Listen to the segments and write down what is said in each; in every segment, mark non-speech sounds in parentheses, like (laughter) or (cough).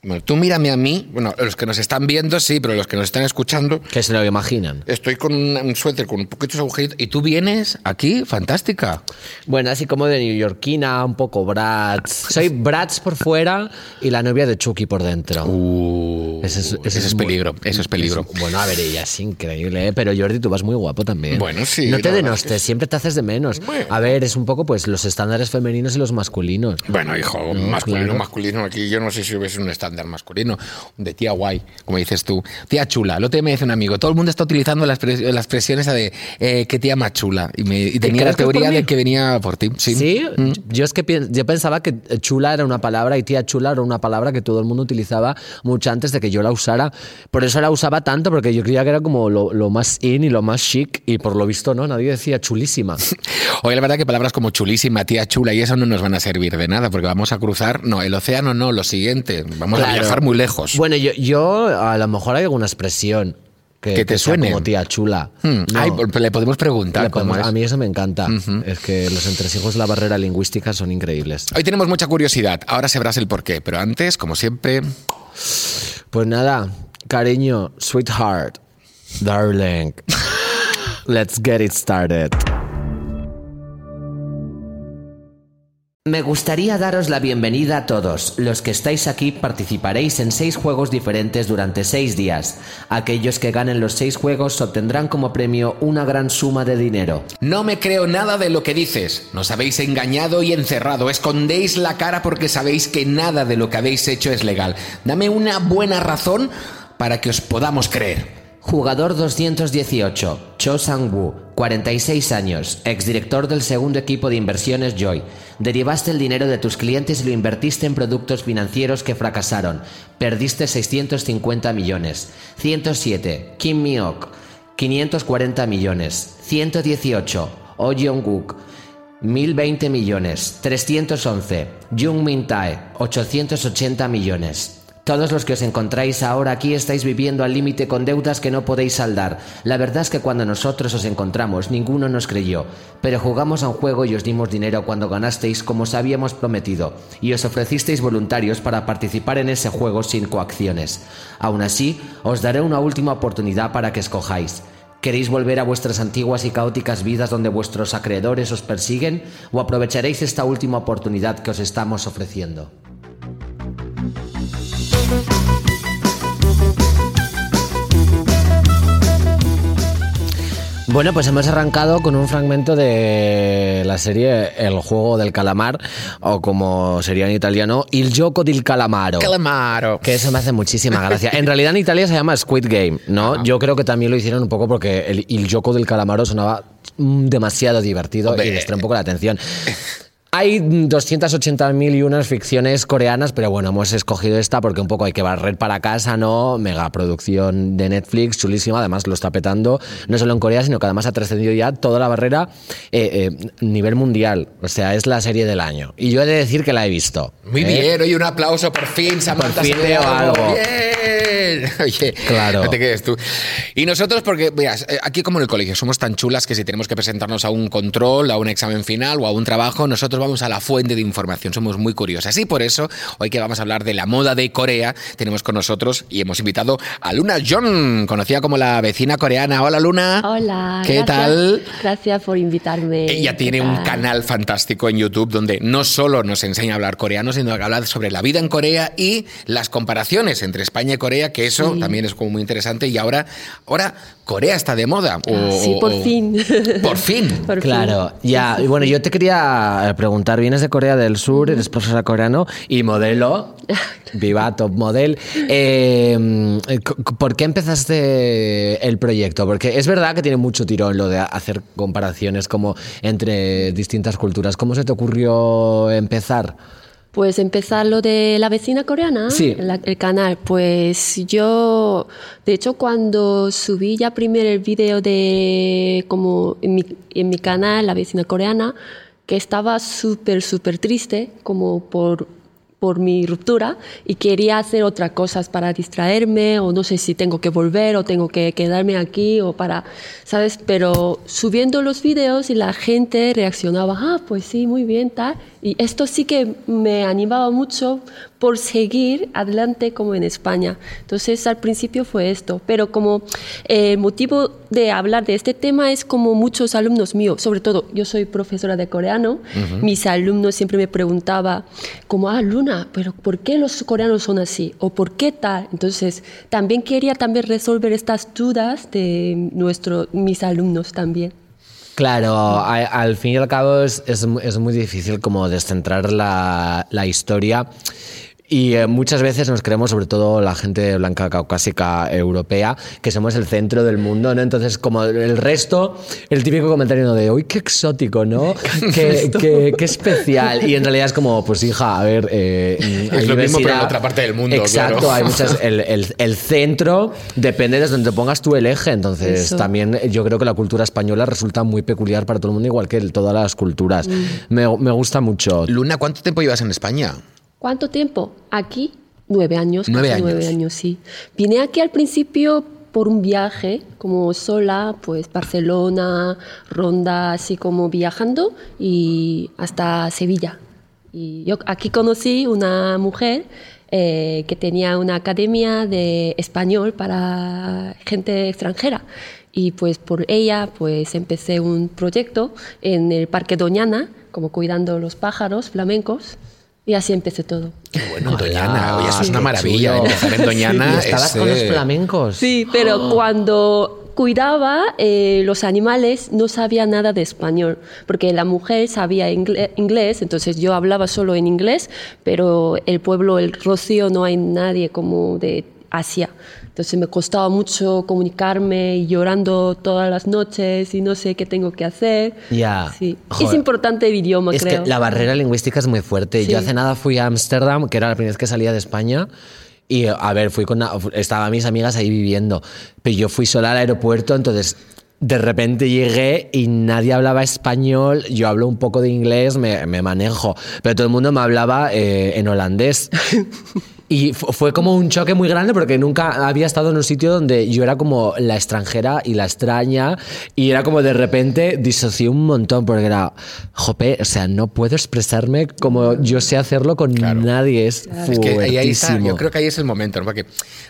Bueno, tú mírame a mí, bueno, los que nos están viendo sí, pero los que nos están escuchando, Que se lo imaginan. estoy con un, un suéter con un poquitos agujeritos y tú vienes aquí, fantástica. Bueno, así como de neoyorquina, un poco Bratz. Soy Bratz por fuera y la novia de Chucky por dentro. Uh, Ese es, ese ese es muy- peligro, eso es peligro. Bueno, a ver, ella es increíble, ¿eh? pero Jordi, tú vas muy guapo también. Bueno, sí, No te denostes, es que- siempre te haces de menos. Bueno. A ver, es un poco pues los estándares femeninos y los masculinos. Bueno, hijo, masculino, claro. masculino. Aquí yo no sé si hubiese un estándar masculino. De tía guay, como dices tú. Tía chula. Otro día me dice un amigo, todo el mundo está utilizando la, expres- la expresión esa de eh, qué tía más chula. Y, me, y tenía la teoría de que venía por ti. Sí. Sí, Mm. yo es que yo pensaba que chula era una palabra y tía chula era una palabra que todo el mundo utilizaba mucho antes de que yo la usara. Por eso la usaba tanto, porque yo creía que era como lo, lo más in y lo más chic, y por lo visto no, nadie decía chulísima. (laughs) Oye, la verdad que palabras como chulísima, tía chula y eso no nos van a servir de nada porque vamos a cruzar, no, el océano no, lo siguiente. Vamos Claro. viajar muy lejos. Bueno, yo, yo a lo mejor hay alguna expresión que, Que te sea suene. como tía chula. Hmm, No. ay, pues le podemos preguntar Le cómo podemos- es. a mí eso me encanta. Es que los entresijos de la barrera lingüística son increíbles. Hoy tenemos mucha curiosidad, ahora sabrás el porqué, pero antes, como siempre, Pues nada, cariño, sweetheart, darling. (laughs) Let's get it started. Me gustaría daros la bienvenida a todos. Los que estáis aquí participaréis en seis juegos diferentes durante seis días. Aquellos que ganen los seis juegos obtendrán como premio una gran suma de dinero. No me creo nada de lo que dices. Nos habéis engañado y encerrado. Escondéis la cara porque sabéis que nada de lo que habéis hecho es legal. Dame una buena razón para que os podamos creer. Jugador 218, Cho Sang-woo, 46 años, exdirector del segundo equipo de inversiones Joy. Derivaste el dinero de tus clientes y lo invertiste en productos financieros que fracasaron. Perdiste 650 millones. 107, Kim Mi-ok, 540 millones. 118, Oh Jong-wook, 1020 millones. 311, Jung Min-tae, 880 millones. Todos los que os encontráis ahora aquí estáis viviendo al límite con deudas que no podéis saldar. La verdad es que cuando nosotros os encontramos ninguno nos creyó, pero jugamos a un juego y os dimos dinero cuando ganasteis como os habíamos prometido, y os ofrecisteis voluntarios para participar en ese juego sin coacciones. Aún así, os daré una última oportunidad para que escojáis. ¿Queréis volver a vuestras antiguas y caóticas vidas donde vuestros acreedores os persiguen? ¿O aprovecharéis esta última oportunidad que os estamos ofreciendo? Bueno, pues hemos arrancado con un fragmento de la serie El juego del calamar, o como sería en italiano, Il gioco del calamaro. Calamaro. Que eso me hace muchísima gracia. En realidad en Italia se llama Squid Game, ¿no? Yo creo que también lo hicieron un poco porque el Il gioco del calamaro sonaba mm, demasiado divertido Hombre. y distrae un poco la atención. Hay 280.000 y unas ficciones coreanas, pero bueno, hemos escogido esta porque un poco hay que barrer para casa, ¿no? Mega producción de Netflix, chulísima, además lo está petando, no solo en Corea, sino que además ha trascendido ya toda la barrera eh, eh, nivel mundial. O sea, es la serie del año. Y yo he de decir que la he visto. Muy ¿eh? bien, oye, un aplauso, por fin, Samantha. Por fin veo algo. Bien. (laughs) Oye, Claro. no te quedes tú. Y nosotros, porque, veas, eh, aquí como en el colegio somos tan chulas que si tenemos que presentarnos a un control, a un examen final o a un trabajo, nosotros vamos a la fuente de información, somos muy curiosas. Y por eso, hoy que vamos a hablar de la moda de Corea, tenemos con nosotros y hemos invitado a Luna John, conocida como la vecina coreana. Hola, Luna. Hola. ¿Qué gracias- tal? Gracias por invitarme. Ella ¿Qué tiene un canal fantástico en YouTube donde no solo nos enseña a hablar coreano, sino que habla sobre la vida en Corea y las comparaciones entre España y Corea, que eso Sí. también es como muy interesante. Y ahora, ahora Corea está de moda. o- Ah, sí, por o- fin. Por fin. (laughs) Por Claro, fin. ya. Y bueno, yo te quería preguntar, vienes de Corea del Sur, eres profesora coreano y modelo, (laughs) viva, top model. Eh, c- ¿Por qué empezaste el proyecto? Porque es verdad que tiene mucho tirón lo de hacer comparaciones como entre distintas culturas. ¿Cómo se te ocurrió empezar? Pues empezar lo de la vecina coreana, Sí. la- el canal. Pues yo, de hecho, cuando subí ya primero el vídeo de como en mi, en mi canal, la vecina coreana, que estaba súper, súper triste, como por por mi ruptura y quería hacer otras cosas para distraerme o no sé si tengo que volver o tengo que quedarme aquí o para, ¿sabes? Pero subiendo los vídeos y la gente reaccionaba, ah, pues sí, muy bien, tal. Y esto sí que me animaba mucho por seguir adelante como en España. Entonces al principio fue esto, pero como eh, el motivo de hablar de este tema es como muchos alumnos míos, sobre todo yo soy profesora de coreano, mis alumnos siempre me preguntaban como, ah, Luna, pero ¿por qué los coreanos son así? ¿O por qué tal? Entonces también quería también resolver estas dudas de nuestro, mis alumnos también. Claro, al fin y al cabo es, es, es muy difícil como descentrar la, la historia y eh, muchas veces nos creemos, sobre todo la gente blanca caucásica europea, que somos el centro del mundo, ¿no? Entonces, como el resto, el típico comentario de, uy, qué exótico, ¿no? (laughs) qué, qué, qué, especial. Y en realidad es como, pues hija, a ver... Eh, es lo mismo, pero en otra parte del mundo. Exacto, hay muchas... El, el, el, centro depende de donde pongas tú el eje. Entonces, Eso. también yo creo que la cultura española resulta muy peculiar para todo el mundo, igual que todas las culturas. Mm. Me, me gusta mucho. Luna, ¿cuánto tiempo llevas en España? ¿Cuánto tiempo? Aquí, nueve años. Nueve años. Nueve años, sí. Vine aquí al principio por un viaje, como sola, pues Barcelona, Ronda, así como viajando, y hasta Sevilla. Y yo aquí conocí una mujer eh, que tenía una academia de español para gente extranjera. Y pues por ella pues empecé un proyecto en el Parque Doñana, como cuidando los pájaros flamencos. Y así empecé todo. Qué bueno, Doñana. Oye, eso es una maravilla. Empezar en Doñana. ¿Y (laughs) estabas es, con los flamencos. Sí, pero oh. cuando cuidaba eh, los animales no sabía nada de español, porque la mujer sabía inglés, entonces yo hablaba solo en inglés, pero el pueblo, el Rocío, no hay nadie como de Asia. Entonces me costaba mucho comunicarme y llorando todas las noches y no sé qué tengo que hacer. Ya. Sí. Es importante el idioma, es creo. que la barrera lingüística es muy fuerte. Sí. Yo hace nada fui a Ámsterdam, que era la primera vez que salía de España. Y a ver, fui con. Estaban mis amigas ahí viviendo. Pero yo fui sola al aeropuerto, entonces de repente llegué y nadie hablaba español, yo hablo un poco de inglés, me, me manejo, pero todo el mundo me hablaba eh, en holandés. (laughs) Y fue como un choque muy grande porque nunca había estado en un sitio donde yo era como la extranjera y la extraña y era como de repente disocié un montón porque era, jope, o sea, no puedo expresarme como yo sé hacerlo con claro. nadie, es claro. Es que ahí, ahí está, yo creo que ahí es el momento, ¿no? Porque,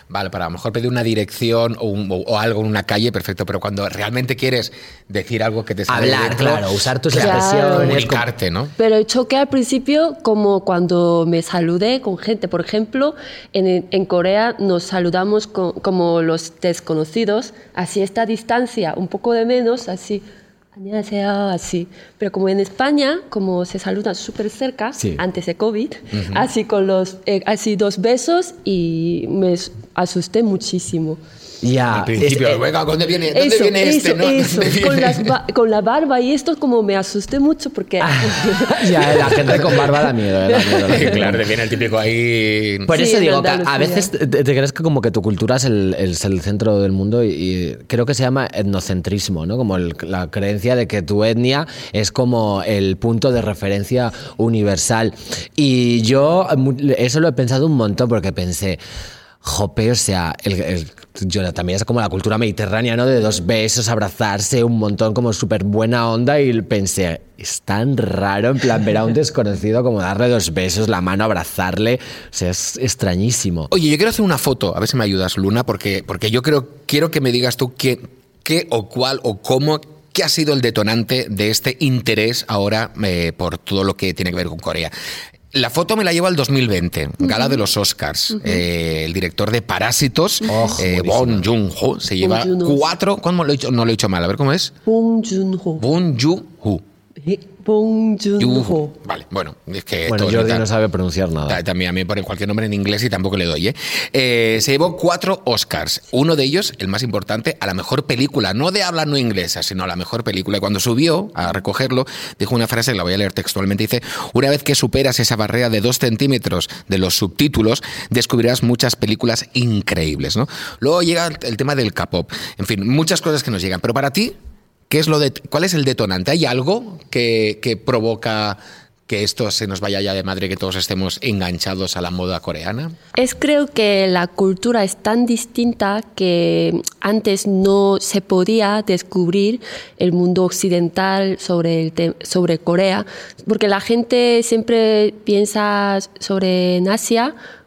vale, para a lo mejor pedir una dirección o, un, o, o, algo en una calle, perfecto, pero cuando realmente quieres decir algo que te sale Hablar, dentro, claro, usar tus claro. expresiones. Comunicarte, ¿no? Pero choqué al principio como cuando me saludé con gente, por ejemplo, en, en, Corea nos saludamos con, como los desconocidos, así esta distancia, un poco de menos, así, así. Pero como en España, como se saludan súper cerca, sí. antes de COVID, uh -huh. así con los, eh, así dos besos y me asusté muchísimo. Ya. Al principio, es, venga, ¿dónde viene, ¿dónde eso, viene este? Eso, ¿no? eso. Con, las, (laughs) con, la barba y esto como me asusté mucho porque... (laughs) ya, la gente con barba da miedo. Da miedo, da miedo. claro, te viene el típico ahí... Por eso digo que a veces te, te, crees que como que tu cultura es el, es el centro del mundo y, y, creo que se llama etnocentrismo, ¿no? Como el, la creencia de que tu etnia es como el punto de referencia universal. Y yo eso lo he pensado un montón porque pensé jope, o sea, el, el, también es como la cultura mediterránea, ¿no? De dos besos, abrazarse, un montón, como súper buena onda. Y pensé, es tan raro, en plan, ver a un desconocido como darle dos besos, la mano, abrazarle. O sea, es extrañísimo. Oye, yo quiero hacer una foto, a ver si me ayudas, Luna, porque, porque yo creo, quiero que me digas tú qué, qué o cuál o cómo ¿Qué ha sido el detonante de este interés ahora eh, por todo lo que tiene que ver con Corea? La foto me la lleva al 2020, uh -huh. gala de los Oscars. Uh -huh. eh, el director de Parásitos, oh, eh, Bong Joon-ho, se lleva cuatro. ¿Cómo lo he dicho? No lo he dicho mal, a ver cómo es. Bong Joon-ho. Bong Joon-ho. Joon-ho. Vale, bueno, es que. Bueno, Jordi no sabe pronunciar nada. También a mí me ponen cualquier nombre en inglés y tampoco le doy, ¿eh? ¿eh? Se llevó cuatro Oscars. Uno de ellos, el más importante, a la mejor película, no de habla no inglesa, sino a la mejor película. Y cuando subió a recogerlo, dijo una frase que la voy a leer textualmente: dice, Una vez que superas esa barrera de dos centímetros de los subtítulos, descubrirás muchas películas increíbles, ¿no? Luego llega el tema del K-pop. En fin, muchas cosas que nos llegan. Pero para ti, ¿Qué es lo de, ¿Cuál es el detonante? ¿Hay algo que, que provoca que esto se nos vaya ya de madre, que todos estemos enganchados a la moda coreana? Es creo que la cultura es tan distinta que antes no se podía descubrir el mundo occidental sobre, el sobre Corea, porque la gente siempre piensa sobre Asia Mm,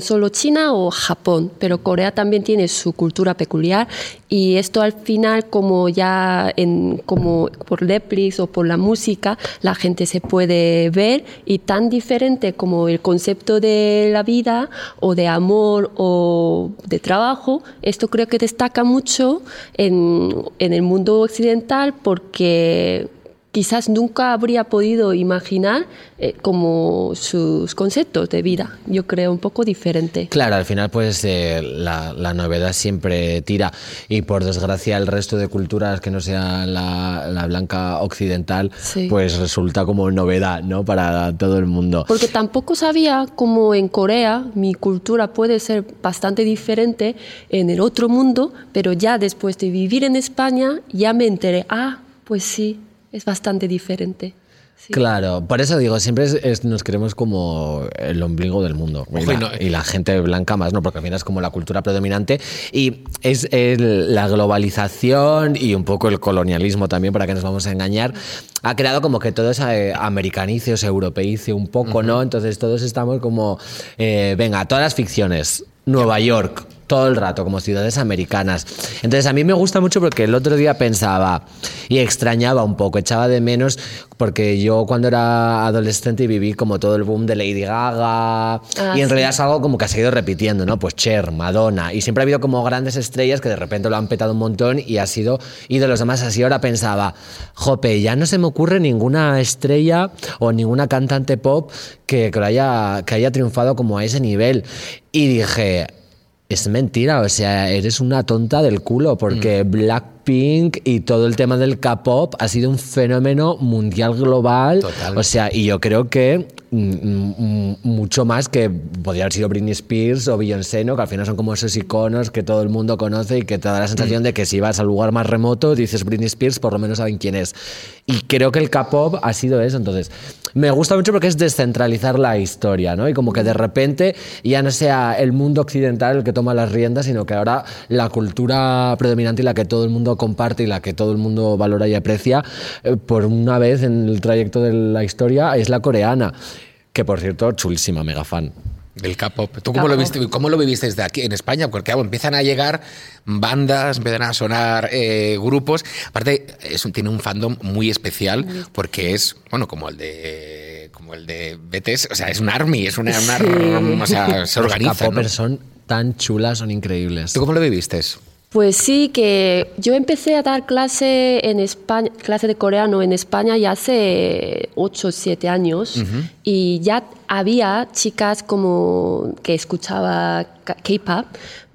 solo China o Japón, pero Corea también tiene su cultura peculiar y esto al final como ya en, como por Netflix o por la música la gente se puede ver y tan diferente como el concepto de la vida o de amor o de trabajo, esto creo que destaca mucho en, en el mundo occidental porque quizás nunca habría podido imaginar eh, como sus conceptos de vida. Yo creo un poco diferente. Claro, al final pues eh, la, novedad siempre tira y por desgracia el resto de culturas que no sea la, blanca occidental pues resulta como novedad ¿no? para todo el mundo. Porque tampoco sabía cómo en Corea mi cultura puede ser bastante diferente en el otro mundo, pero ya después de vivir en España ya me enteré, ah, pues sí, es bastante diferente. Claro, por eso digo, siempre nos queremos como el ombligo del mundo. Y la, gente blanca más, ¿no? Porque al final es como la cultura predominante. Y es la globalización y un poco el colonialismo también, para que nos vamos a engañar, ha creado como que todo se eh, americanice o se europeice un poco, ¿no? Entonces todos estamos como, eh, venga, todas las ficciones, Nueva York, todo el rato, como ciudades americanas. Entonces a mí me gusta mucho porque el otro día pensaba y extrañaba un poco, echaba de menos porque yo cuando era adolescente viví como todo el boom de Lady Gaga ah, y en realidad es algo como que ha seguido repitiendo, ¿no? Pues Cher, Madonna y siempre ha habido como grandes estrellas que de repente lo han petado un montón y ha sido y de los demás así ahora pensaba, jope, ya no se me ocurre ninguna estrella o ninguna cantante pop que, que, haya, que haya triunfado como a ese nivel y dije, es mentira, o sea, eres una tonta del culo, porque mm. Blackpink y todo el tema del K-pop ha sido un fenómeno mundial global. Total. O sea, y yo creo que Mm, mucho más que podría haber sido Britney Spears o Beyoncé, ¿no? que al final son como esos iconos que todo el mundo conoce y que te da la sensación mm. de que si vas al lugar más remoto dices Britney Spears, por lo menos saben quién es. Y creo que el K-pop ha sido eso. Entonces, me gusta mucho porque es descentralizar la historia, ¿no? Y como que de repente ya no sea el mundo occidental el que toma las riendas, sino que ahora la cultura predominante y la que todo el mundo comparte y la que todo el mundo valora y aprecia, eh, por una vez en el trayecto de la historia, es la coreana que por cierto, chulísima, mega fan. Del K-pop. ¿Tú cómo lo, viste, cómo lo viviste desde aquí en España? Porque empiezan a llegar bandas, empiezan a sonar eh, grupos. Aparte, es, tiene un fandom muy especial porque es, bueno, como el de como el de BTS, o sea, es un army, es una, o sea, se organiza. Los son tan chulas, son increíbles. ¿Tú cómo lo viviste? Pues sí, que yo empecé a dar clase en España, clase de coreano en España ya hace 8 o 7 años y ya había chicas como que escuchaba K-pop,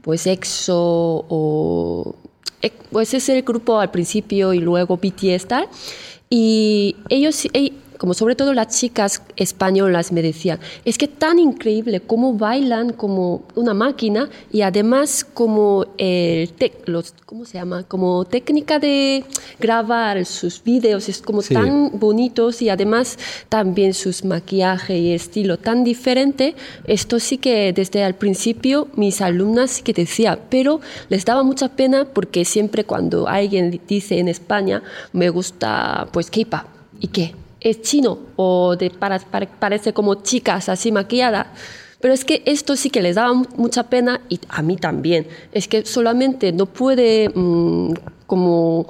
pues EXO o eh, pues es el grupo al principio y luego BTS tal. Y ellos como sobre todo las chicas españolas me decían, es que tan increíble cómo bailan como una máquina y además como el los, ¿cómo se llama? Como técnica de grabar sus vídeos es como tan bonitos y además también sus maquillaje y estilo tan diferente. Esto sí que desde el principio mis alumnas sí que decía, pero les daba mucha pena porque siempre cuando alguien dice en España me gusta pues K-pop, ¿y qué? Es chino o de, para, parece como chicas así maquilladas. Pero es que esto sí que les daba mucha pena y a mí también. Es que solamente no puede mm, como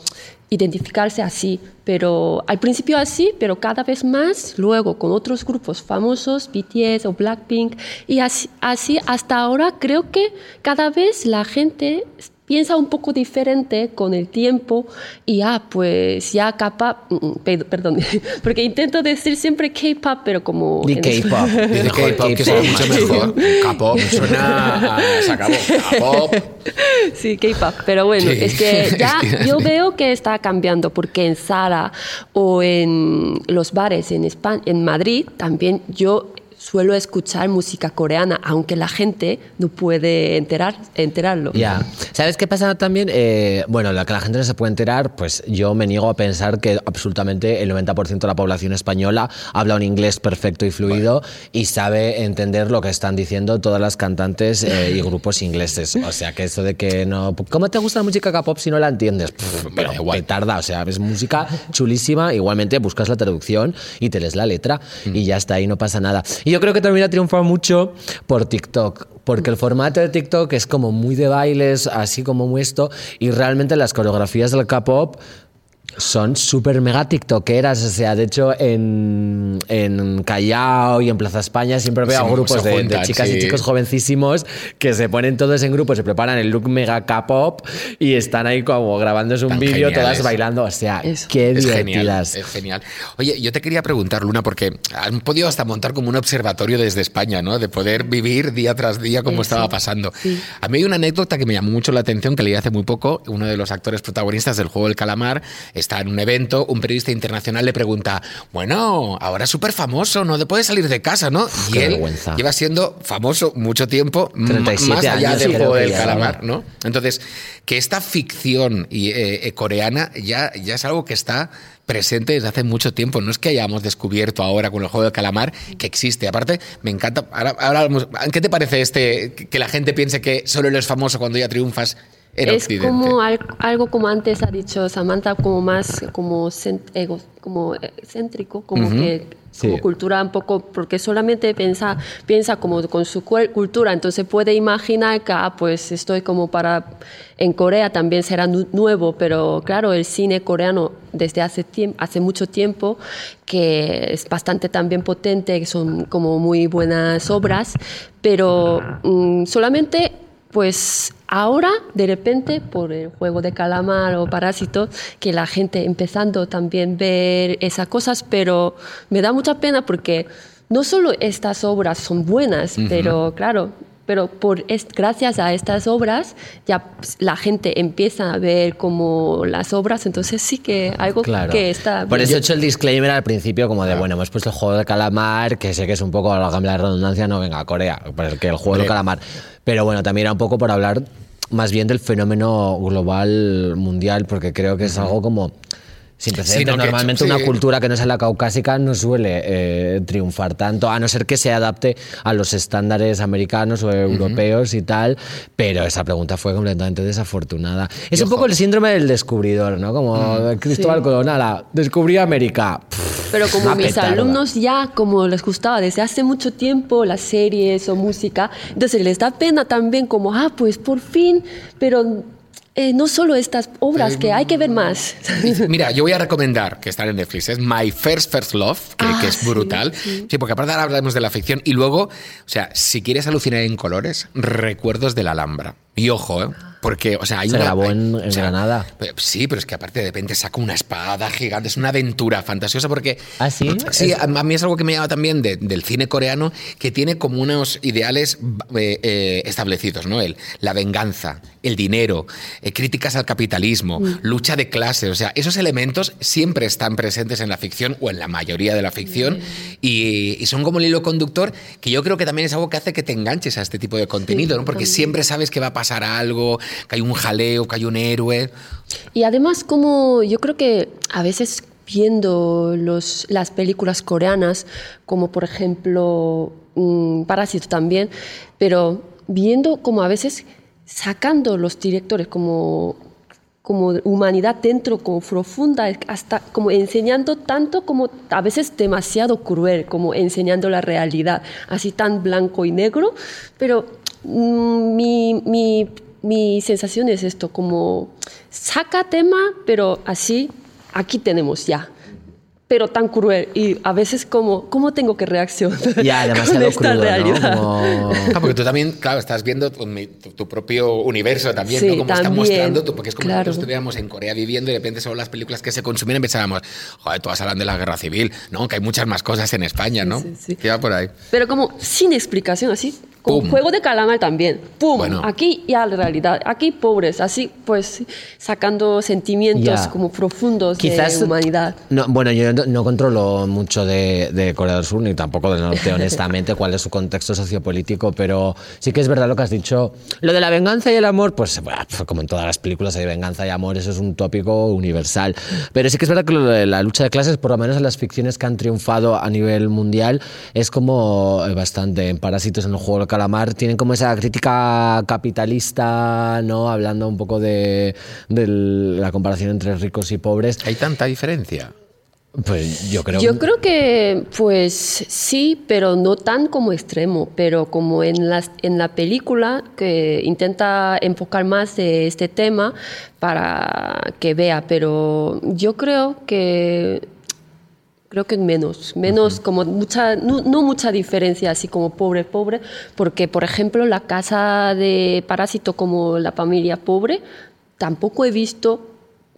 identificarse así, pero al principio así, pero cada vez más luego con otros grupos famosos, BTS o Blackpink, y así, así hasta ahora creo que cada vez la gente piensa un poco diferente con el tiempo y ah, pues ya capaz, mm, mm, perdón, (laughs) porque intento decir siempre K-pop, pero como... Ni K-pop, K-pop, que suena mucho mejor. (laughs) K-pop suena... Se acabó, K-pop. Sí, K-pop, pero bueno, es que (laughs) ya yo veo que está cambiando porque en Sara o en los bares en España, en Madrid, también yo suelo escuchar música coreana, aunque la gente no puede enterar, enterarlo. Ya. ¿Sabes qué pasa también? Eh, bueno, la que la gente no se puede enterar, pues yo me niego a pensar que absolutamente el 90% de la población española habla un inglés perfecto y fluido y sabe entender lo que están diciendo todas las cantantes eh, y grupos ingleses. O sea, que eso de que no... ¿Cómo te gusta la música K-pop si no la entiendes? Pff, pero igual tarda, o sea, es música chulísima, igualmente buscas la traducción y te lees la letra y ya está, ahí no pasa nada. Y yo creo que también ha triunfado mucho por TikTok, porque el formato de TikTok es como muy de bailes, así como muy esto, y realmente las coreografías del K-pop son súper mega tiktokeras, o sea, de hecho en, en Callao y en Plaza España siempre veo Sí, grupos de, chicas y chicos jovencísimos que se ponen todos en grupo, se preparan el look mega K-pop y están ahí como grabándose un vídeo, todas bailando, o sea, Eso. qué Es genial, divertidas. es genial. Oye, yo te quería preguntar, Luna, porque han podido hasta montar como un observatorio desde España, ¿no? De poder vivir día tras día como estaba pasando. sí. A mí hay una anécdota que me llamó mucho la atención, que leí hace muy poco. Uno de los actores protagonistas del juego del calamar está en un evento, un periodista internacional le pregunta, bueno, ahora es súper famoso, no te puedes salir de casa, ¿no? Y él vergüenza. lleva siendo famoso mucho tiempo, m- 37 más allá del juego del calamar, ¿no? Entonces, que esta ficción y, eh, eh, coreana ya, ya es algo que está presente desde hace mucho tiempo. No es que hayamos descubierto ahora con el juego del calamar que existe. Aparte, me encanta. Ahora, ahora ¿Qué te parece este que que la gente piense que solo eres famoso cuando ya triunfas en es Occidente? como al- algo como antes ha dicho Samantha, como más como, ego- como eh, céntrico, como que como Sí. cultura un poco, porque solamente piensa, piensa como con su cultura, entonces puede imaginar que, ah, pues estoy como para, en Corea también será nu- nuevo, pero claro, el cine coreano desde hace, hace mucho tiempo, que es bastante también potente, que son como muy buenas obras, pero mm, solamente pues ahora, de repente, por el juego de calamar o parásito, que la gente empezando también ver esas cosas, pero me da mucha pena porque no solo estas obras son buenas, pero claro, pero por gracias a estas obras ya pues, la gente empieza a ver como las obras, entonces sí que algo Claro. que está Por bien. eso he hecho el disclaimer al principio, como de, bueno, hemos puesto el juego de calamar, que sé que es un poco la la redundancia, no venga, Corea, porque el juego de calamar. Pero bueno, también era un poco por hablar más bien del fenómeno global mundial, porque creo que es algo como. Sin precedentes. Normalmente sí. una cultura que no es la caucásica no suele eh, triunfar tanto, a no ser que se adapte a los estándares americanos o europeos y tal, pero esa pregunta fue completamente desafortunada. Es Y un ojo. poco el síndrome del descubridor, ¿no? Como Cristóbal Sí. Colón, ala, descubrí América. Pff, Pero como mis petarda. alumnos ya, como les gustaba desde hace mucho tiempo las series o música, entonces les da pena también como, ah, pues por fin, pero eh, no solo estas obras, que hay que ver más. Mira, yo voy a recomendar que está en Netflix. Es My First First Love, que, Ah, que es sí, brutal. sí. Sí, porque aparte ahora hablamos de la ficción. Y luego, o sea, si quieres alucinar en colores, recuerdos de la Alhambra. Y ojo, ¿eh? Porque, o sea, hay Se una- grabó hay- en- o en sea, Granada. Sí, pero es que aparte de repente saca una espada gigante. Es una aventura fantasiosa porque. ¿Ah, sí? Sí, Es- a a mí es algo que me llama también de- del cine coreano, que tiene como unos ideales eh, eh, establecidos, ¿no? El, la venganza, el dinero, eh, críticas al capitalismo, lucha de clases. O sea, esos elementos siempre están presentes en la ficción o en la mayoría de la ficción y, y son como el hilo conductor que yo creo que también es algo que hace que te enganches a este tipo de contenido, ¿no? Porque también. siempre sabes que va a pasar algo, que hay un jaleo, que hay un héroe. Y además, como yo creo que a veces viendo los, las películas coreanas, como por ejemplo mm, Parásito también, pero viendo como a veces sacando los directores como como humanidad dentro, como profunda, hasta como enseñando tanto como a veces demasiado cruel, como enseñando la realidad, así tan blanco y negro, pero mm, mi, mi, mi sensación es esto, como saca tema, pero así, aquí tenemos ya. Pero tan cruel y a veces como, ¿cómo tengo que reaccionar (laughs) Ya, con demasiado esta crudo, ¿no? realidad? Como- Claro, porque tú también, claro, estás viendo tu, mi- tu- tu propio universo también, Sí, ¿no? Como están también, mostrando, tú, porque es como si claro. nosotros estuviéramos en Corea viviendo y de repente son las películas que se consumen y pensábamos, joder, todas hablan de la guerra civil, ¿no? Que hay muchas más cosas en España, ¿no? Sí, sí, sí. Que va por ahí. Pero como sin explicación, así, Pum. juego de calamar también. ¡Pum! Bueno. Aquí ya la realidad. Aquí pobres, así pues sacando sentimientos como profundos Quizás de humanidad. No, bueno, yo no, no controlo mucho de, de Corea del Sur ni tampoco del norte, (laughs) honestamente, cuál es su contexto sociopolítico, pero sí que es verdad lo que has dicho. Lo de la venganza y el amor, pues bueno, como en todas las películas hay venganza y amor, eso es un tópico universal. Pero sí que es verdad que lo de la lucha de clases, por lo menos en las ficciones que han triunfado a nivel mundial, es como eh, bastante. En Parásitos, en el juego del calamar, tienen como esa crítica capitalista, ¿no? Hablando un poco de, de la comparación entre ricos y pobres. Hay tanta diferencia. Pues yo creo Yo creo que, pues sí, pero no tan como extremo, pero como en, las, en la película que intenta enfocar más de este tema para que vea, pero yo creo que creo que menos, menos como mucha, no, no mucha diferencia así como pobre, pobre, porque por ejemplo la casa de parásito como la familia pobre tampoco he visto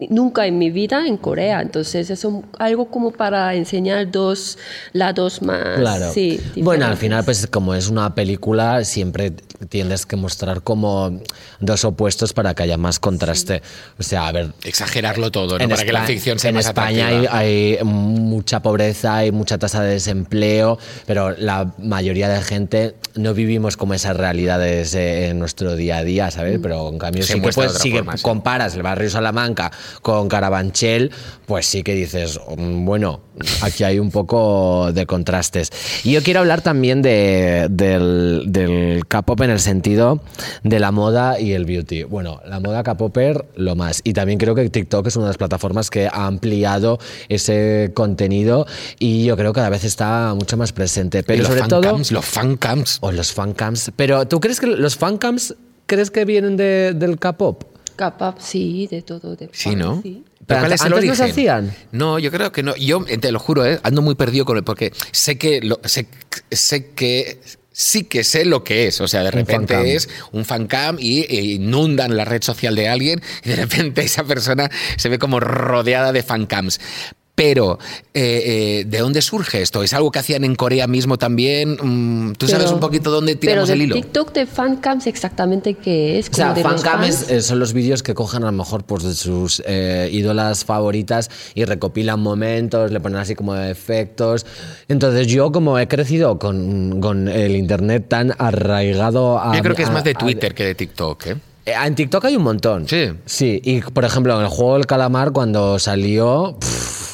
nunca en mi vida en Corea, entonces eso algo como para enseñar dos lados más. Claro. sí, bueno, al final, pues como es una película, siempre tienes que mostrar como dos opuestos para que haya más contraste. O sea, a ver. Exagerarlo todo, ¿no? en Para que la ficción sea en más España hay, mucha pobreza, hay mucha tasa de desempleo, pero la mayoría de gente no vivimos como esas realidades eh, en nuestro día a día, ¿sabes? Pero en cambio, Se sí que, pues, sí que forma, comparas el barrio Salamanca con Carabanchel, pues sí que dices, mm, bueno, aquí hay un poco de contrastes. Y yo quiero hablar también de- del, del K-pop en el sentido de la moda y el beauty. Bueno, la moda K-popper, lo más. Y también creo que TikTok es una de las plataformas que ha ampliado ese contenido y yo creo que cada vez está mucho más presente. Y Pero los sobre todo... los fancams. O los fancams. Pero ¿tú crees que los fancams crees que vienen de- del K-pop? Capaz, sí, de todo. De Sí, ¿no? sí. Pero ¿cuál es el antes no se origen? hacían. No, yo creo que no. Yo eh, te lo juro, ¿eh? ando muy perdido con él porque sé que lo- sé, sé que sí que sé lo que es. O sea, de Un repente es un fancam y e inundan la red social de alguien y de repente (laughs) esa persona se ve como rodeada de fancams. Pero, eh, eh, ¿de dónde surge esto? ¿Es algo que hacían en Corea mismo también? Mm, ¿Tú sabes Pero- un poquito dónde tiramos el hilo? TikTok de fancams exactamente qué es. O sea, fancam son los vídeos que cogen a lo mejor pues, de sus eh, ídolas favoritas y recopilan momentos, le ponen así como efectos. Entonces yo como he crecido con, con el internet tan arraigado a... Yo creo que es más de a- Twitter que de TikTok, ¿eh? Eh, En TikTok hay un montón. Sí. Sí, y por ejemplo, en el juego del calamar, cuando salió,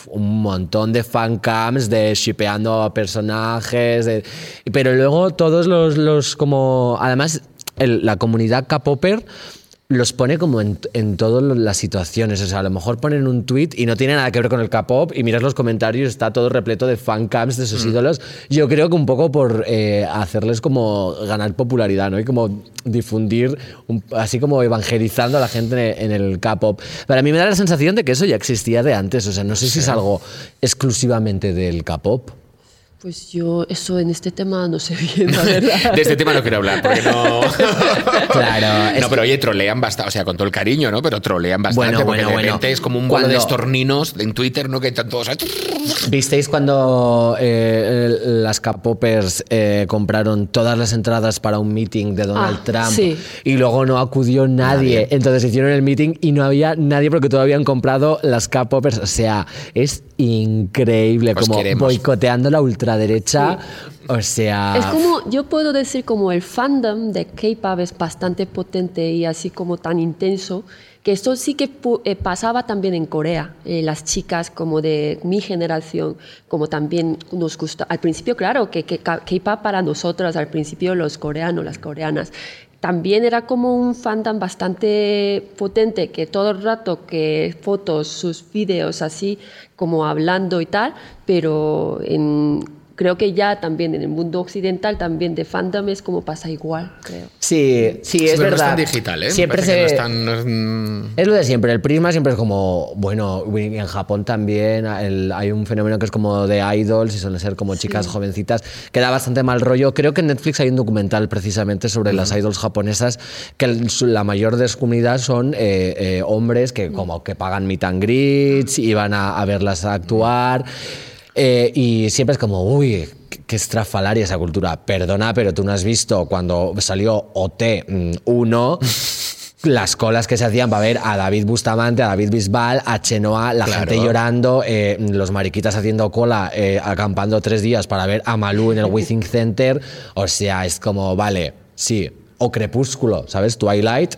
un montón de fancams de shipeando a personajes. de- pero luego todos los, los como. Además, el- la comunidad K-Popper los pone como en, en todas las situaciones. O sea, a lo mejor ponen un tweet y no tiene nada que ver con el K-pop y miras los comentarios, está todo repleto de fancams de sus ídolos. Yo creo que un poco por eh, hacerles como ganar popularidad, ¿no? Y como difundir, un- así como evangelizando a la gente en el K-pop. Pero a mí me da la sensación de que eso ya existía de antes. O sea, no sé si es algo exclusivamente del K-pop. Pues yo eso en este tema no sé bien, la verdad. (laughs) De este tema no quiero hablar porque no. (laughs) Claro, No, pero oye, trolean bastante, o sea, con todo el cariño, ¿no? Pero trolean bastante Bueno, porque bueno, de bueno. es como un vuelo de estorninos en Twitter, ¿no? Que están todos. ¿Visteis cuando eh, las K-Popers eh, compraron todas las entradas para un meeting de Donald Ah, Trump sí. y luego no acudió nadie? Entonces hicieron el meeting y no había nadie porque todavía habían comprado las K-Popers. O sea, es increíble Os como queremos. boicoteando la ultraderecha. O sea, Es como, yo puedo decir como el fandom de K-pop es bastante potente y así como tan intenso, que esto sí que eh, pasaba también en Corea. Eh, las chicas como de mi generación, como también nos gusta, al principio claro, que, que K-pop para nosotras, al principio los coreanos, las coreanas, también era como un fandom bastante potente, que todo el rato que fotos, sus vídeos así, como hablando y tal, pero en, creo que ya también en el mundo occidental, también de fandom es como pasa igual, creo. sí, sí, es pero no verdad. tan digital, ¿eh? Siempre se, no es tan- no es, Es lo de siempre, el prisma siempre es como, bueno, en Japón también el- hay un fenómeno que es como de idols y suelen ser como chicas jovencitas, que da bastante mal rollo. Creo que en Netflix hay un documental precisamente sobre las idols japonesas, que la mayor de su comunidad son eh, eh, hombres que como que pagan meet and greets y van a, a verlas actuar. Eh, y siempre es como, uy, qué estrafalaria esa cultura. Perdona, pero tú no has visto cuando salió OT1 (laughs) las colas que se hacían para ver a David Bustamante, a David Bisbal, a Chenoa, la Claro. gente llorando, eh, los mariquitas haciendo cola, eh, acampando tres días para ver a Malú en el Withing (laughs) Center. O sea, es como, vale, sí. O Crepúsculo, ¿sabes? Twilight.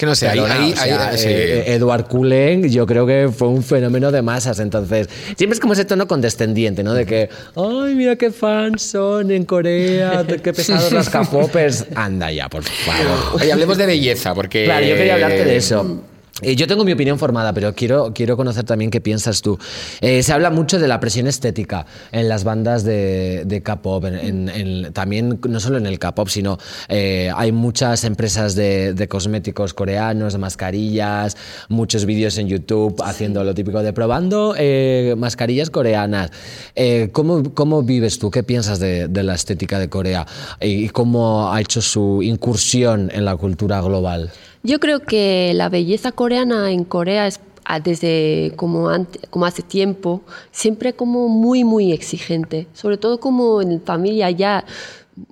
Que no sé, ahí, ahí, o sea, ahí- sí. eh, Edward Cullen, yo creo que fue un fenómeno de masas. Entonces, siempre es como ese tono condescendiente, ¿no? De que, ay, mira qué fans son en Corea, qué (laughs) pesados los K-popers. Anda ya, por favor. Oye, hablemos de belleza, porque... Claro, yo quería hablarte de eso. Eh, yo tengo mi opinión formada, pero quiero, quiero conocer también qué piensas tú. Eh, se habla mucho de la presión estética en las bandas de, de K-pop, en- en- en- también no solo en el K-pop, sino eh, hay muchas empresas de, de cosméticos coreanos, de mascarillas, muchos vídeos en YouTube haciendo lo típico de probando mascarillas coreanas. ¿cómo, ¿Cómo vives tú? ¿Qué piensas de, de la estética de Corea? ¿Y cómo ha hecho su incursión en la cultura global? Yo creo que la belleza coreana en Corea es ah, desde como, ante- como hace tiempo, siempre como muy, muy exigente. Sobre todo como en familia ya,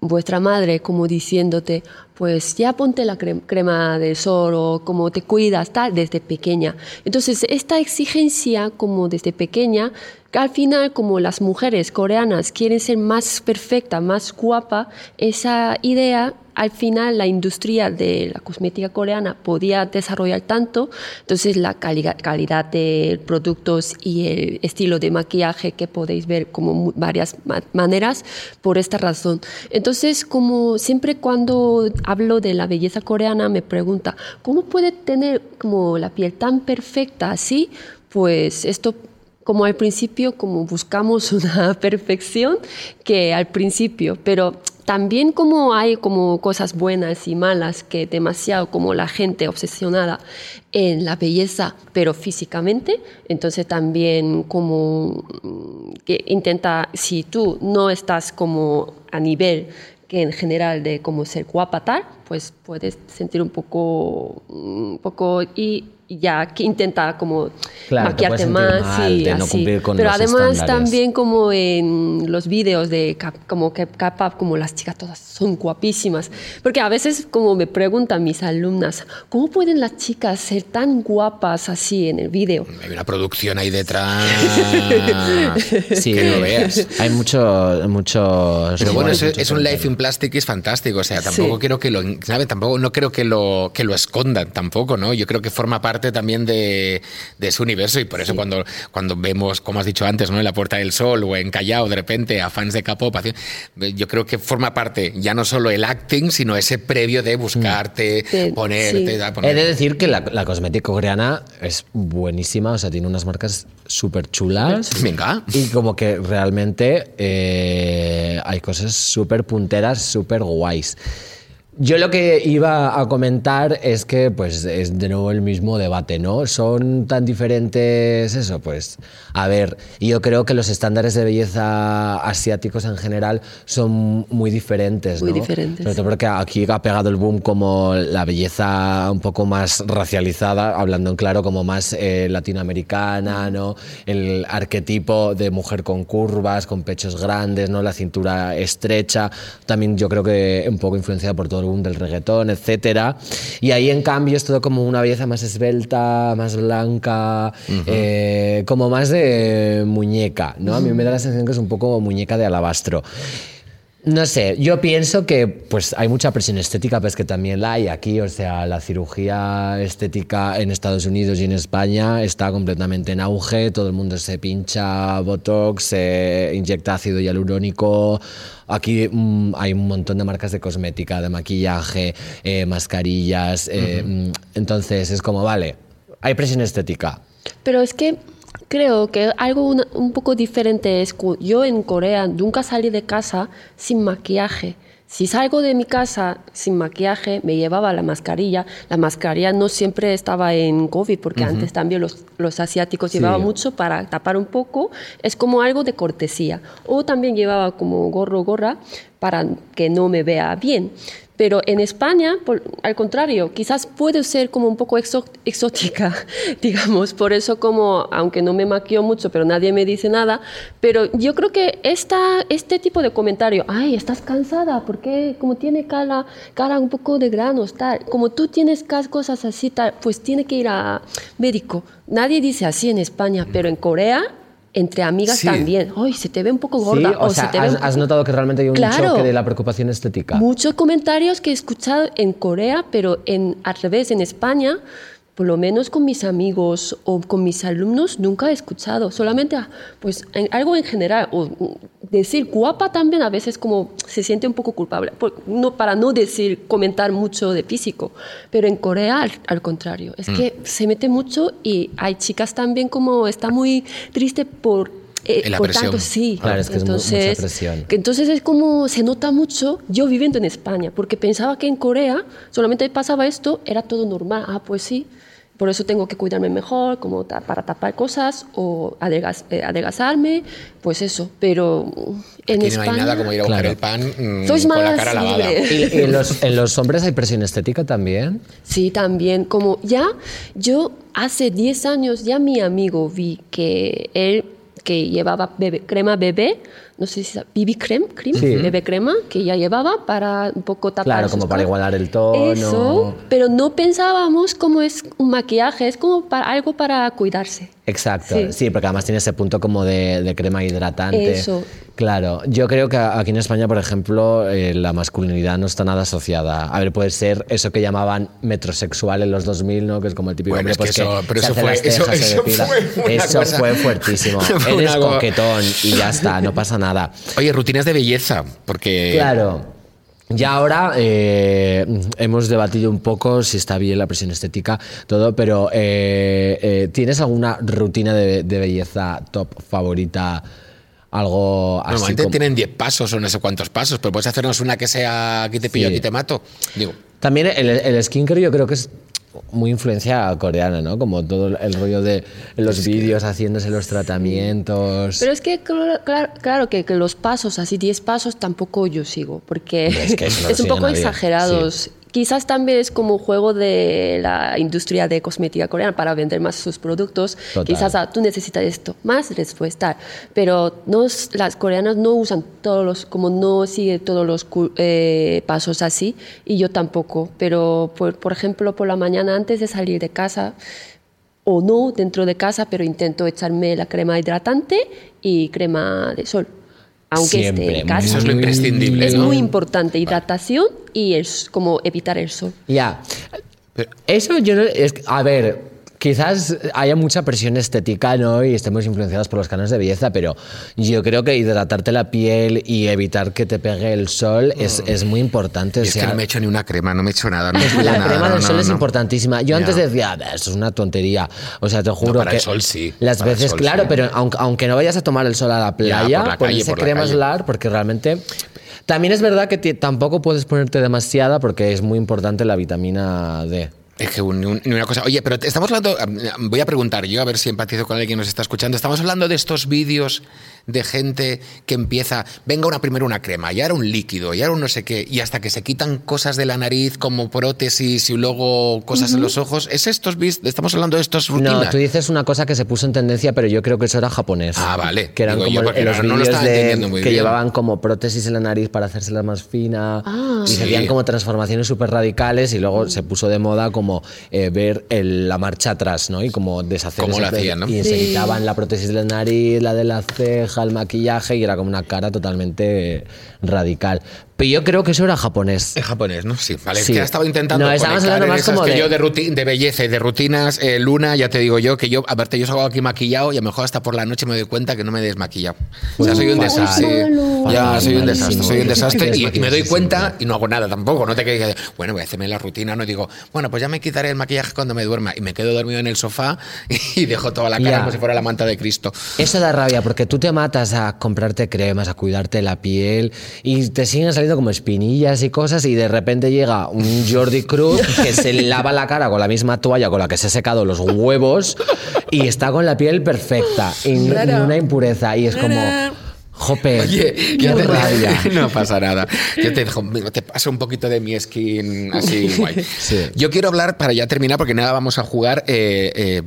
vuestra madre como diciéndote, pues ya ponte la cre- crema del sol o como te cuidas, tal, desde pequeña. Entonces, esta exigencia como desde pequeña, que al final como las mujeres coreanas quieren ser más perfecta, más guapa, esa idea al final la industria de la cosmética coreana podía desarrollar tanto, entonces la calidad, de productos y el estilo de maquillaje que podéis ver como varias ma- maneras por esta razón. Entonces, como siempre cuando hablo de la belleza coreana me pregunta, ¿cómo puede tener como la piel tan perfecta así? Pues esto como al principio, como buscamos (laughs) una perfección que al principio, pero también como hay como cosas buenas y malas que demasiado como la gente obsesionada en la belleza, pero físicamente, entonces también como mm, que intenta, si tú no estás como a nivel que en general de como ser guapa tal, pues puedes sentir un poco, un poco y y ya que intenta como Claro, te maquillarte puedes sentir más mal y de no así. cumplir con Pero los además estándares. también como en los vídeos de K- como que como las chicas todas son guapísimas. Porque a veces como me preguntan mis alumnas, ¿cómo pueden las chicas ser tan guapas así en el vídeo? Hay una producción ahí detrás. (laughs) Sí, que no veas. Hay mucho, muchos. Pero bueno, es, mucho es un life in plastic y es fantástico. O sea, tampoco Sí. quiero que lo, ¿sabe? Tampoco, no creo que lo, que lo escondan tampoco, ¿no? Yo creo que forma parte también de, de su universo y por eso cuando, cuando vemos, como has dicho antes, ¿no? En la Puerta del Sol o en Callao, de repente, a fans de K-pop, haci- yo creo que forma parte ya no solo el acting, sino ese previo de buscarte, De- ponerte, sí. da- He poner- de decir que la, la cosmética coreana es buenísima, o sea, tiene unas marcas súper chulas. Venga. Y como que realmente eh, hay cosas súper punteras, súper guays. Yo lo que iba a comentar es que, pues, es de nuevo el mismo debate, ¿no? ¿Son tan diferentes eso? Pues, a ver, yo creo que los estándares de belleza asiáticos en general son muy diferentes, Muy ¿no? diferentes. Sobre todo porque aquí ha pegado el boom como la belleza un poco más racializada, hablando en claro como más eh, latinoamericana, ¿no? El arquetipo de mujer con curvas, con pechos grandes, ¿no? La cintura estrecha, también yo creo que un poco influenciada por todo el boom del reggaetón, etcétera. Y ahí en cambio es todo como una belleza más esbelta, más blanca, eh, como más de muñeca, ¿no? A mí me da la sensación que es un poco muñeca de alabastro. No sé, yo pienso que pues hay mucha presión estética, pues que también la hay aquí, o sea, la cirugía estética en Estados Unidos y en España está completamente en auge, todo el mundo se pincha Botox, se inyecta ácido hialurónico, aquí mm, hay un montón de marcas de cosmética, de maquillaje, eh, mascarillas, eh, mm, entonces es como, vale, hay presión estética, Pero es que creo que algo un poco diferente es cu- yo en Corea nunca salí de casa sin maquillaje. Si salgo de mi casa sin maquillaje, me llevaba la mascarilla. La mascarilla no siempre estaba en COVID, porque antes también los, los asiáticos Sí. llevaban mucho para tapar un poco. Es como algo de cortesía. O también llevaba como gorro, gorra, para que no me vea bien. Pero en España, por- al contrario, quizás puede ser como un poco exótica, (laughs) digamos. Por eso como, aunque no me maquillo mucho, pero nadie me dice nada, pero yo creo que esta, este tipo de comentario, ay, estás cansada, porque como tiene cara, cara un poco de granos, tal, como tú tienes cosas así, tal, pues tiene que ir a médico. Nadie dice así en España, pero en Corea... Entre amigas Sí. también. Ay, se te ve un poco Sí, gorda. o se sea, te ve has, un has notado que realmente hay un Claro. choque de la preocupación estética. Muchos comentarios que he escuchado en Corea, pero en, al revés, en España, por lo menos con mis amigos o con mis alumnos, nunca he escuchado. Solamente, ah, pues, en- algo en general. O mm, decir guapa también a veces como se siente un poco culpable. Por- no, para no decir, comentar mucho de físico. Pero en Corea, al, al contrario. Es que se mete mucho y hay chicas también como está muy triste por... eh, por presión. tanto, sí. Claro, es que es mucha Entonces, presión. que entonces es como se nota mucho yo viviendo en España, porque pensaba que en Corea solamente pasaba esto, era todo normal. Ah, pues sí. Por eso tengo que cuidarme mejor, como ta- para tapar cosas o adelgaz- eh, adelgazarme, pues eso. Pero en Aquí España no hay nada como ir a buscar Claro. el pan mm, Sois con la cara lavada. ¿Y, y en, los, (laughs) en los hombres hay presión estética también? Sí, también. Como ya, yo hace 10 años ya mi amigo vi que él que llevaba bebé- crema bebé, no sé si BB cream, cream Sí. bebé crema, que ya llevaba para un poco tapar Claro, como para igualar el tono. Eso, pero no pensábamos como es un maquillaje, es como para, algo para cuidarse. Exacto, sí. Sí. porque además tiene ese punto como de, de crema hidratante. Eso. Claro, yo creo que aquí en España, por ejemplo, eh, la masculinidad no está nada asociada. A ver, puede ser eso que llamaban metrosexual en los 2000, ¿no? Que es como el típico Bueno, hombre es que pues, eso- pero se eso hace fue- las eso- se eso fue una Eso cosa- fue fuertísimo. (laughs) fue Eres coquetón y ya está, no pasa nada. Oye, rutinas de belleza, porque... Claro. Ya ahora eh, hemos debatido un poco si está bien la presión estética, todo, pero eh, eh, ¿tienes alguna rutina de, de belleza top favorita? Algo así Normalmente como- tienen 10 pasos o no sé cuántos pasos, pero puedes hacernos una que sea aquí te pillo, Sí. aquí te mato. Digo, También el, el skincare yo creo que es muy influencia coreana, ¿no? Como todo el rollo de los vídeos haciéndose los tratamientos. Pero es que cl- claro, claro que, que los pasos, así 10 pasos, tampoco yo sigo, porque Es que eso no (laughs) lo es un poco nadie, exagerados. Quizás también es como juego de la industria de cosmética coreana para vender más sus productos. Total. Quizás ah, tú necesitas esto, más estar. Pero no, las coreanas no usan todos los, como no sigue todos los eh, pasos así, y yo tampoco. Pero, por, por ejemplo, por la mañana antes de salir de casa, o no dentro de casa, pero intento echarme la crema hidratante y crema de sol. Aunque Siempre, esté en casa. Eso es lo imprescindible, Es ¿no? muy importante, hidratación y es como evitar el sol. Ya. Eso yo no. Es, a ver, quizás haya mucha presión estética, ¿no? Y estemos influenciados por los canales de belleza, pero yo creo que hidratarte la piel y evitar que te pegue el sol es, es muy importante. es que no me he hecho ni una crema, no me he hecho nada. No la crema del no, sol es importantísima. Yo antes decía, "Bah, eso es una tontería. O sea, te juro para que. el sol sí, Las para el veces, sol claro, sí. pero aunque, aunque no vayas a tomar el sol a la playa, la calle, por crema solar, porque realmente. También es verdad que tampoco puedes ponerte demasiada porque es muy importante la vitamina D. Es que ni una cosa. Oye, pero estamos hablando. Voy a preguntar yo, a ver si empatizo con alguien que nos está escuchando. Estamos hablando de estos vídeos de gente que empieza. Venga, una primero una crema, y ahora un líquido, y ahora un no sé qué, y hasta que se quitan cosas de la nariz como prótesis y luego cosas en los ojos. ¿Es estos Estamos hablando de estos rutinas. No, tú dices una cosa que se puso en tendencia, pero yo creo que eso era japonés. Ah, vale. Que eran Digo como los no- lo de- que bien. llevaban como prótesis en la nariz para hacérsela más fina Ah. y se hacían como transformaciones súper radicales y luego se puso de moda como eh, ver el- la marcha atrás, ¿no? Y como deshacer Cómo ese- lo hacían, ¿no? Y se quitaban la prótesis de la nariz, la de la ceja, el maquillaje y era como una cara totalmente radical. Pero yo creo que eso era japonés. En japonés, ¿no? Sí, vale. Sí. Es que estaba intentando. No, estábamos hablando más como que de- yo de, ruti- de belleza y de rutinas. eh, Luna, ya te digo yo que yo, aparte, yo salgo aquí maquillado y a lo mejor hasta por la noche me doy cuenta que no me he desmaquillado. O sea, soy un desastre. malo. Ya, soy un desastre, soy un desastre. Y, y me doy cuenta y no hago nada tampoco. No te quedes, bueno, voy a hacerme la rutina, no Y digo, bueno, pues ya me quitaré el maquillaje cuando me duerma. Y me quedo dormido en el sofá (laughs) y dejo toda la cara Ya. como si fuera la manta de Cristo. Eso da rabia porque tú te matas a comprarte cremas, a cuidarte la piel y te siguen saliendo como espinillas y cosas y de repente llega un Jordi Cruz que se lava la cara con la misma toalla con la que se ha secado los huevos y está con la piel perfecta y una impureza y es como... Jope, Oye, qué yo te- rabia. (laughs) no pasa nada. Yo te dejo, te paso un poquito de mi skin así guay. Sí. Yo quiero hablar, para ya terminar, porque nada, vamos a jugar eh, eh,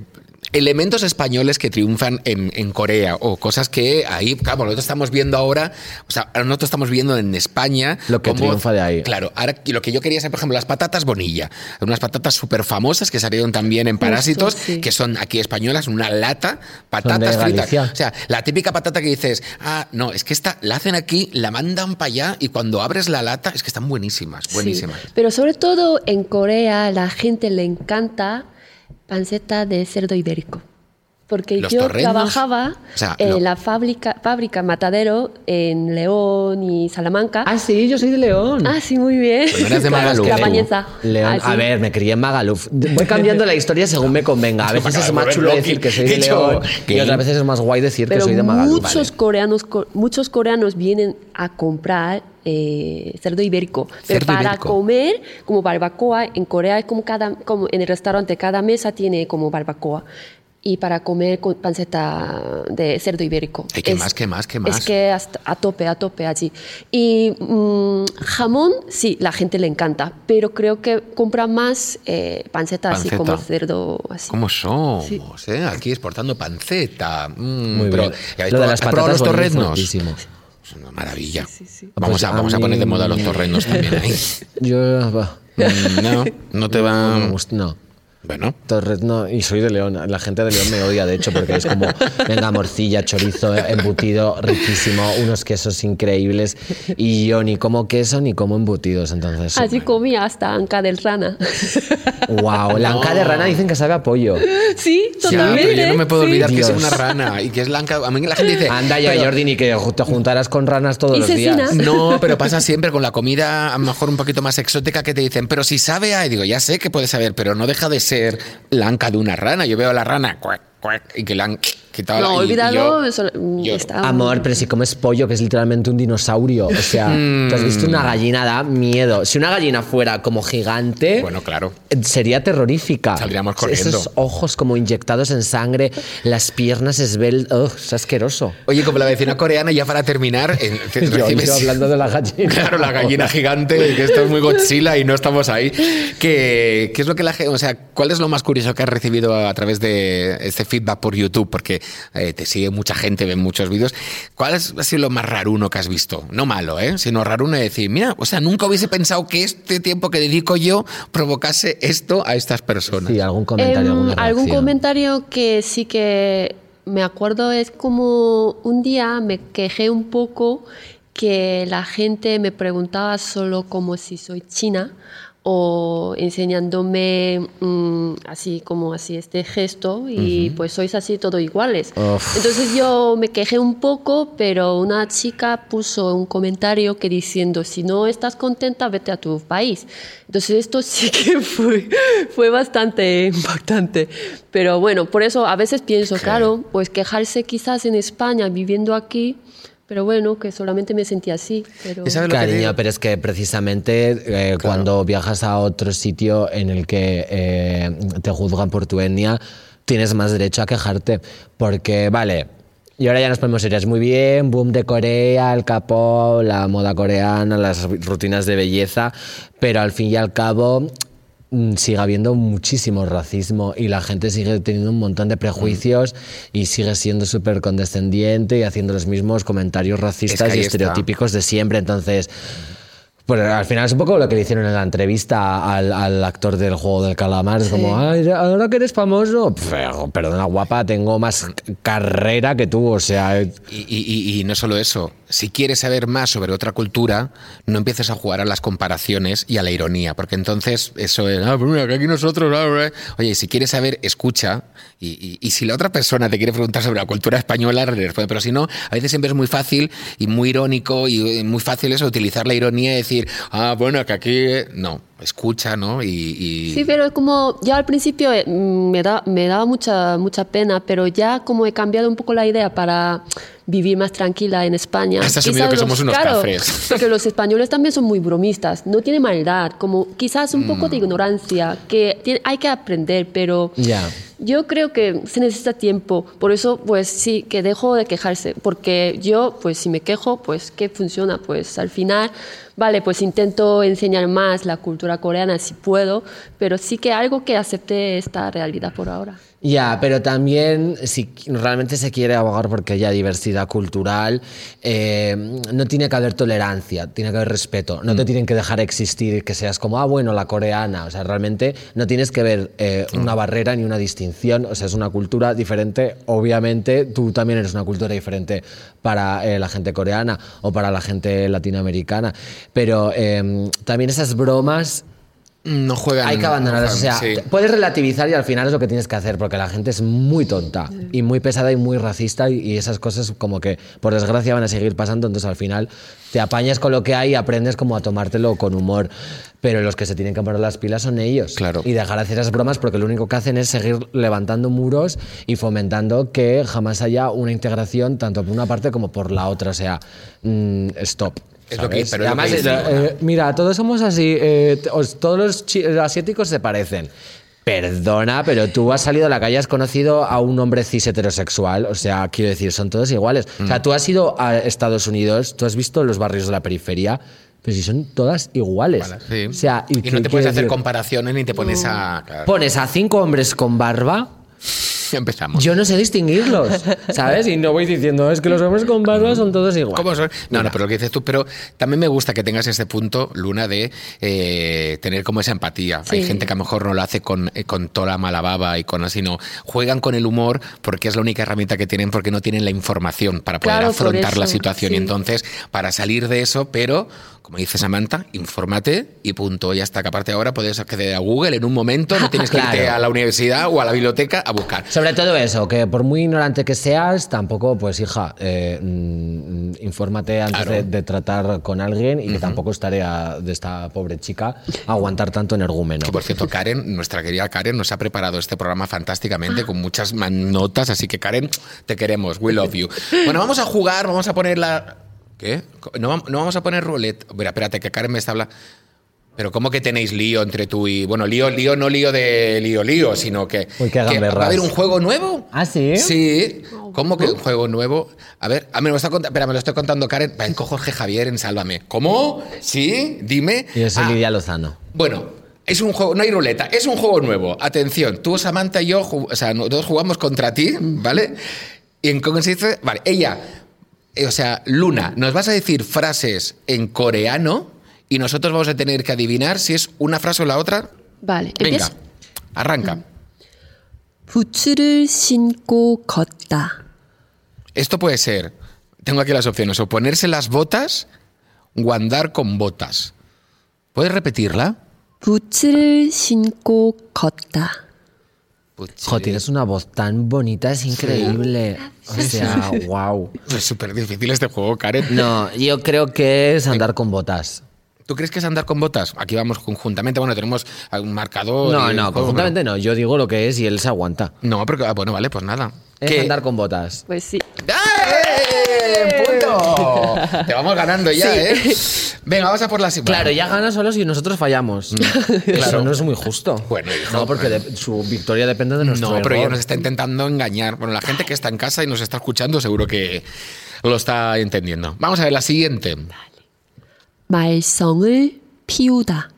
elementos españoles que triunfan en, en Corea o cosas que ahí, claro, nosotros estamos viendo ahora, o sea, nosotros estamos viendo en España. Lo que cómo- triunfa de ahí. Claro, ahora lo que yo quería saber, por ejemplo, las patatas bonilla, unas patatas súper famosas que salieron también en Parásitos, sí. que son aquí españolas, una lata, patatas fritas. O sea, la típica patata que dices, ah, no, es que esta la hacen aquí, la mandan para allá y cuando abres la lata es que están buenísimas, buenísimas. Sí, Pero sobre todo en Corea la gente le encanta panceta de cerdo ibérico. Porque Los yo trabajaba o sea, en lo- la fábrica, fábrica Matadero en León y Salamanca. Ah, sí, yo soy de León. Ah, sí, muy bien. Pero no eres de Magaluf, La tú. Bañeza. León. Ah, sí. A ver, me crié en Magaluf. Voy cambiando la historia según me convenga. A veces es más chulo decir que soy de. León y otras veces es más guay decir Pero que soy de Magaluf. muchos coreanos, co- muchos coreanos vienen a comprar eh, cerdo ibérico. Pero Cerdo para ibérico. comer como barbacoa, en Corea es como cada, como en el restaurante cada mesa tiene como barbacoa. Y para comer con panceta de cerdo ibérico. Ay, ¿qué Es- más, qué más, qué más? Es que hasta a tope, a tope allí. Y mm, jamón, sí, la gente le encanta, pero creo que compra más eh, panceta, así como cerdo así. ¿Cómo somos? Sí. eh? Aquí exportando panceta. Mm, Muy pero, bien. ¿ya habéis Lo de las ¿has probado patatas los torreznos? Es una maravilla. Sí, sí, sí. Vamos, Pues a, a vamos a poner de moda los torreznos también ahí. (laughs) Yo, va, Mm, No, no te no, va. no. Bueno, Torres, no, y soy de León. La gente de León me odia, de hecho, porque es como, venga, morcilla, chorizo, embutido, riquísimo, unos quesos increíbles. Y yo ni como queso ni como embutidos, entonces. Allí comía hasta anca del rana. Wow, la anca de rana dicen que sabe a pollo. sí, ya, totalmente. pero yo no me puedo sí. olvidar que es Dios. una rana y que es blanca. A mí la gente dice. Anda ya, pero- Jordi, ni que te juntaras con ranas todos Y los días. No, pero pasa siempre con la comida a lo mejor un poquito más exótica que te dicen, pero si sabe a, y digo, ya sé que puede saber, pero no deja de ser la anca de una rana. Yo veo a la rana cuac, y que la han quitado. No, la- y- y olvídalo. yo- eso- mm, yo- está- Amor, pero si comes pollo, que es literalmente un dinosaurio. O sea, (laughs) tú has visto una gallina, da miedo. Si una gallina fuera como gigante, Bueno, claro. sería terrorífica. Saldríamos corriendo. Esos ojos como inyectados en sangre, las piernas esbeltas. es asqueroso. Oye, como la vecina coreana, ya para terminar, (laughs) en- Yo, recibes- yo hablando de la gallina. (laughs) Claro, la gallina gigante, que esto es muy Godzilla y no estamos ahí. ¿Qué, qué es lo que la gente, o sea, cuál es lo más curioso que has recibido a través de este feedback por YouTube? Porque eh, te sigue mucha gente, ven muchos vídeos. ¿Cuál es- ha sido lo más raruno que has visto? No malo, ¿eh? Sino raruno de decir, mira, o sea, nunca hubiese pensado que este tiempo que dedico yo provocase esto a estas personas. Sí, algún comentario, Em, alguna algún comentario que sí que me acuerdo es como un día me quejé un poco que la gente me preguntaba solo como si soy china o enseñándome mm, así como así este gesto y pues sois así todo iguales. Uf. Entonces yo me quejé un poco, pero una chica puso un comentario que diciendo, si no estás contenta, vete a tu país. Entonces esto (laughs) sí que fue, fue bastante impactante. Pero bueno, por eso a veces pienso, claro, pues quejarse quizás en España, viviendo aquí, pero bueno, que solamente me sentí así. Pero... ¿Y sabes lo que Cariño, digo? pero es que precisamente eh, cuando viajas a otro sitio en el que eh, te juzgan por tu etnia, tienes más derecho a quejarte. Porque, vale, y ahora ya nos podemos ir, es muy bien, boom de Corea, el capo, la moda coreana, las rutinas de belleza, pero al fin y al cabo sigue habiendo muchísimo racismo y la gente sigue teniendo un montón de prejuicios y sigue siendo súper condescendiente y haciendo los mismos comentarios racistas y está. estereotípicos de siempre. Entonces, pues al final es un poco lo que le hicieron en la entrevista al, al actor del juego del calamar. Es como, Ay, ahora que eres famoso, perdona guapa, tengo más carrera que tú, o sea... Y, y- y- y no solo eso, si quieres saber más sobre otra cultura, no empieces a jugar a las comparaciones y a la ironía, porque entonces eso es, ah, pues mira, que aquí nosotros, ah, ah". oye, si quieres saber, escucha, y, si la otra persona te quiere preguntar sobre la cultura española, le responde, pero si no, a veces siempre es muy fácil y muy irónico y muy fácil eso, utilizar la ironía y decir, ah, bueno, que aquí, eh", no, escucha, ¿no? Y, y- Sí, pero es como, ya al principio eh, mm, me, da, me daba mucha, mucha pena, pero ya como he cambiado un poco la idea para vivir más tranquila en España. Has asumido Quizás que somos unos claro, cafres. (laughs) Porque los españoles también son muy bromistas, no tienen maldad, como quizás un poco Mm. de ignorancia, que tiene- hay que aprender, pero Ya. Yo creo que se necesita tiempo, por eso pues sí, que dejo de quejarse, porque yo pues si me quejo, pues ¿qué funciona? Pues al final, vale, pues intento enseñar más la cultura coreana si puedo, pero sí que algo que acepte esta realidad por ahora. Ya, pero también si realmente se quiere abogar porque haya diversidad cultural, eh, no tiene que haber tolerancia, tiene que haber respeto. No te tienen que dejar existir que seas como, ah, bueno, la coreana. O sea, realmente no tienes que ver eh, una barrera ni una distinción. O sea, es una cultura diferente. Obviamente, tú también eres una cultura diferente para eh, la gente coreana o para la gente latinoamericana. Pero también esas bromas no juegan. Hay que abandonarlas. O sea, sí. puedes relativizar y al final es lo que tienes que hacer, porque la gente es muy tonta y muy pesada y muy racista y, y esas cosas como que por desgracia van a seguir pasando, entonces al final te apañas con lo que hay y aprendes como a tomártelo con humor. Pero los que se tienen que poner las pilas son ellos. Claro. Y dejar de hacer esas bromas porque lo único que hacen es seguir levantando muros y fomentando que jamás haya una integración tanto por una parte como por la otra. O sea, mm, stop. Es lo que- pero Y es lo que además, dice eh, eh, mira, todos somos así, eh, os- todos los asiáticos se parecen. Perdona, pero tú has salido a la calle, has conocido a un hombre cis heterosexual, o sea, quiero decir, son todos iguales. O Mm. sea, tú has ido a Estados Unidos, tú has visto los barrios de la periferia, pero si son todas iguales. Sí. O sea, y, qué no te puedes hacer decir? comparaciones ni te pones a. Claro. Pones a cinco hombres con barba, Empezamos. yo no sé distinguirlos, ¿sabes? Y no voy diciendo, es que los hombres con barba son todos iguales. ¿Cómo son? No, no, pero lo que dices tú, pero también me gusta que tengas ese punto, Luna, de eh, tener como esa empatía. Hay gente que a lo mejor no lo hace con, eh, con toda la mala baba y con así, no. Juegan con el humor porque es la única herramienta que tienen porque no tienen la información para poder Claro, afrontar la situación. Y entonces, para salir de eso, pero, como dice Samantha, infórmate y punto. Ya está, que aparte ahora puedes acceder a Google en un momento, no (laughs) tienes que irte a la universidad o a la biblioteca a buscar. Sobre todo eso, que por muy ignorante que seas, tampoco, pues hija, eh, mm, infórmate antes Claro. de, de tratar con alguien y que tampoco es tarea de esta pobre chica aguantar tanto energúmeno. Que por cierto, Karen, nuestra querida Karen, nos ha preparado este programa fantásticamente con muchas notas, así que Karen, te queremos, we love you. Bueno, vamos a jugar, vamos a poner la... ¿Qué? No, no vamos a poner roulette. Mira, espérate, que Karen me está hablando... Pero ¿cómo que tenéis lío entre tú y... Bueno, lío, lío, no lío de lío, lío, sino que... Uy, qué que ¿Va a haber un juego nuevo? ¿Ah, sí? Sí. ¿Cómo que un juego nuevo? A ver, a mí me lo está contando... Espera, me lo estoy contando Karen. Ven con Jorge Javier en Sálvame. ¿Cómo? ¿Sí? Dime. Yo soy Ah, Lidia Lozano. bueno, es un juego, no hay ruleta, es un juego nuevo. Atención, tú, Samantha y yo, ju- o sea, nosotros jugamos contra ti, ¿vale? Y en cómo se dice, vale, ella, eh, o sea, Luna, nos vas a decir frases en coreano y nosotros vamos a tener que adivinar si es una frase o la otra. Vale, Venga, empieza. arranca. 부츠를 신고 걷다. Esto puede ser, tengo aquí las opciones, o ponerse las botas o andar con botas. ¿Puedes repetirla? 부츠를 신고 걷다. Jo, tienes una voz tan bonita, es increíble. O sea, (laughs) wow. Es súper difícil este juego, Karen. No, yo creo que es andar con botas. ¿Tú crees que es andar con botas? Aquí vamos conjuntamente. Bueno, tenemos un marcador. No, no, conjuntamente no. Yo digo lo que es y él se aguanta. No, porque, ah, bueno, vale, pues nada. Es ¿Qué? andar con botas. Pues sí. ¡Eh! ¡Punto! (laughs) Te vamos ganando ya, ¿eh? Venga, vamos a por la Claro, ya gana solo si nosotros fallamos. (laughs) claro. Eso no es muy justo. Bueno, hijo, no, porque de- su victoria depende de nuestro No, pero ella error. nos está intentando engañar. Bueno, la gente que está en casa y nos está escuchando seguro que lo está entendiendo. Vamos a ver la siguiente. 말썽을 피우다.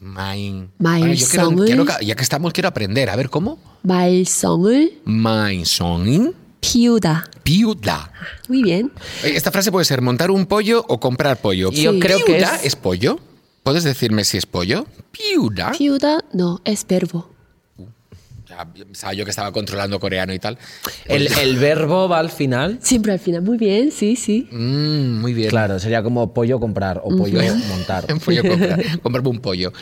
Main. Main Bueno, yo quiero- song을- quiero que- ya que estamos, quiero aprender. A ver, ¿cómo? 말썽을 Main songin 피우다. piuda. Muy bien. Eh, Esta frase puede ser montar un pollo o comprar pollo. Yo Sí. creo que ¿Piuda es... es pollo? ¿Puedes decirme si es pollo? Piuda. 피우다 no es verbo. Sabía yo que estaba controlando coreano y tal. El, el verbo va al final. Siempre al final. Muy bien, sí, sí. Mm, muy bien. Claro, sería como pollo comprar o pollo montar. (laughs) pollo comprar, comprarme un pollo.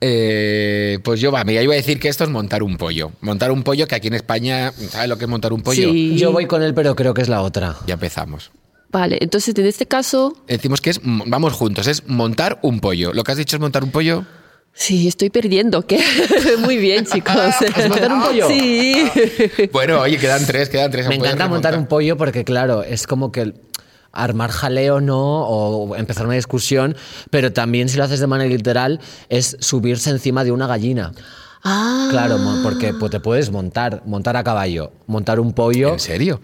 Eh, pues yo, va, mira, iba a decir que esto es montar un pollo. Montar un pollo, que aquí en España, ¿sabes lo que es montar un pollo? Sí. Yo voy con él, pero creo que es la otra. Ya empezamos. Vale, entonces en este caso, Decimos que es, vamos juntos, es montar un pollo. ¿Lo que has dicho es montar un pollo? Sí, estoy perdiendo. ¿qué? (laughs) Muy bien, chicos. (laughs) ¿Es montar un (laughs) pollo? Sí. Bueno, oye, quedan tres, quedan tres. Me encanta montar un pollo porque, claro, es como que armar jaleo no o empezar una discusión, pero también si lo haces de manera literal es subirse encima de una gallina. Ah. Claro, porque pues, te puedes montar, montar a caballo, montar un pollo. ¿En serio?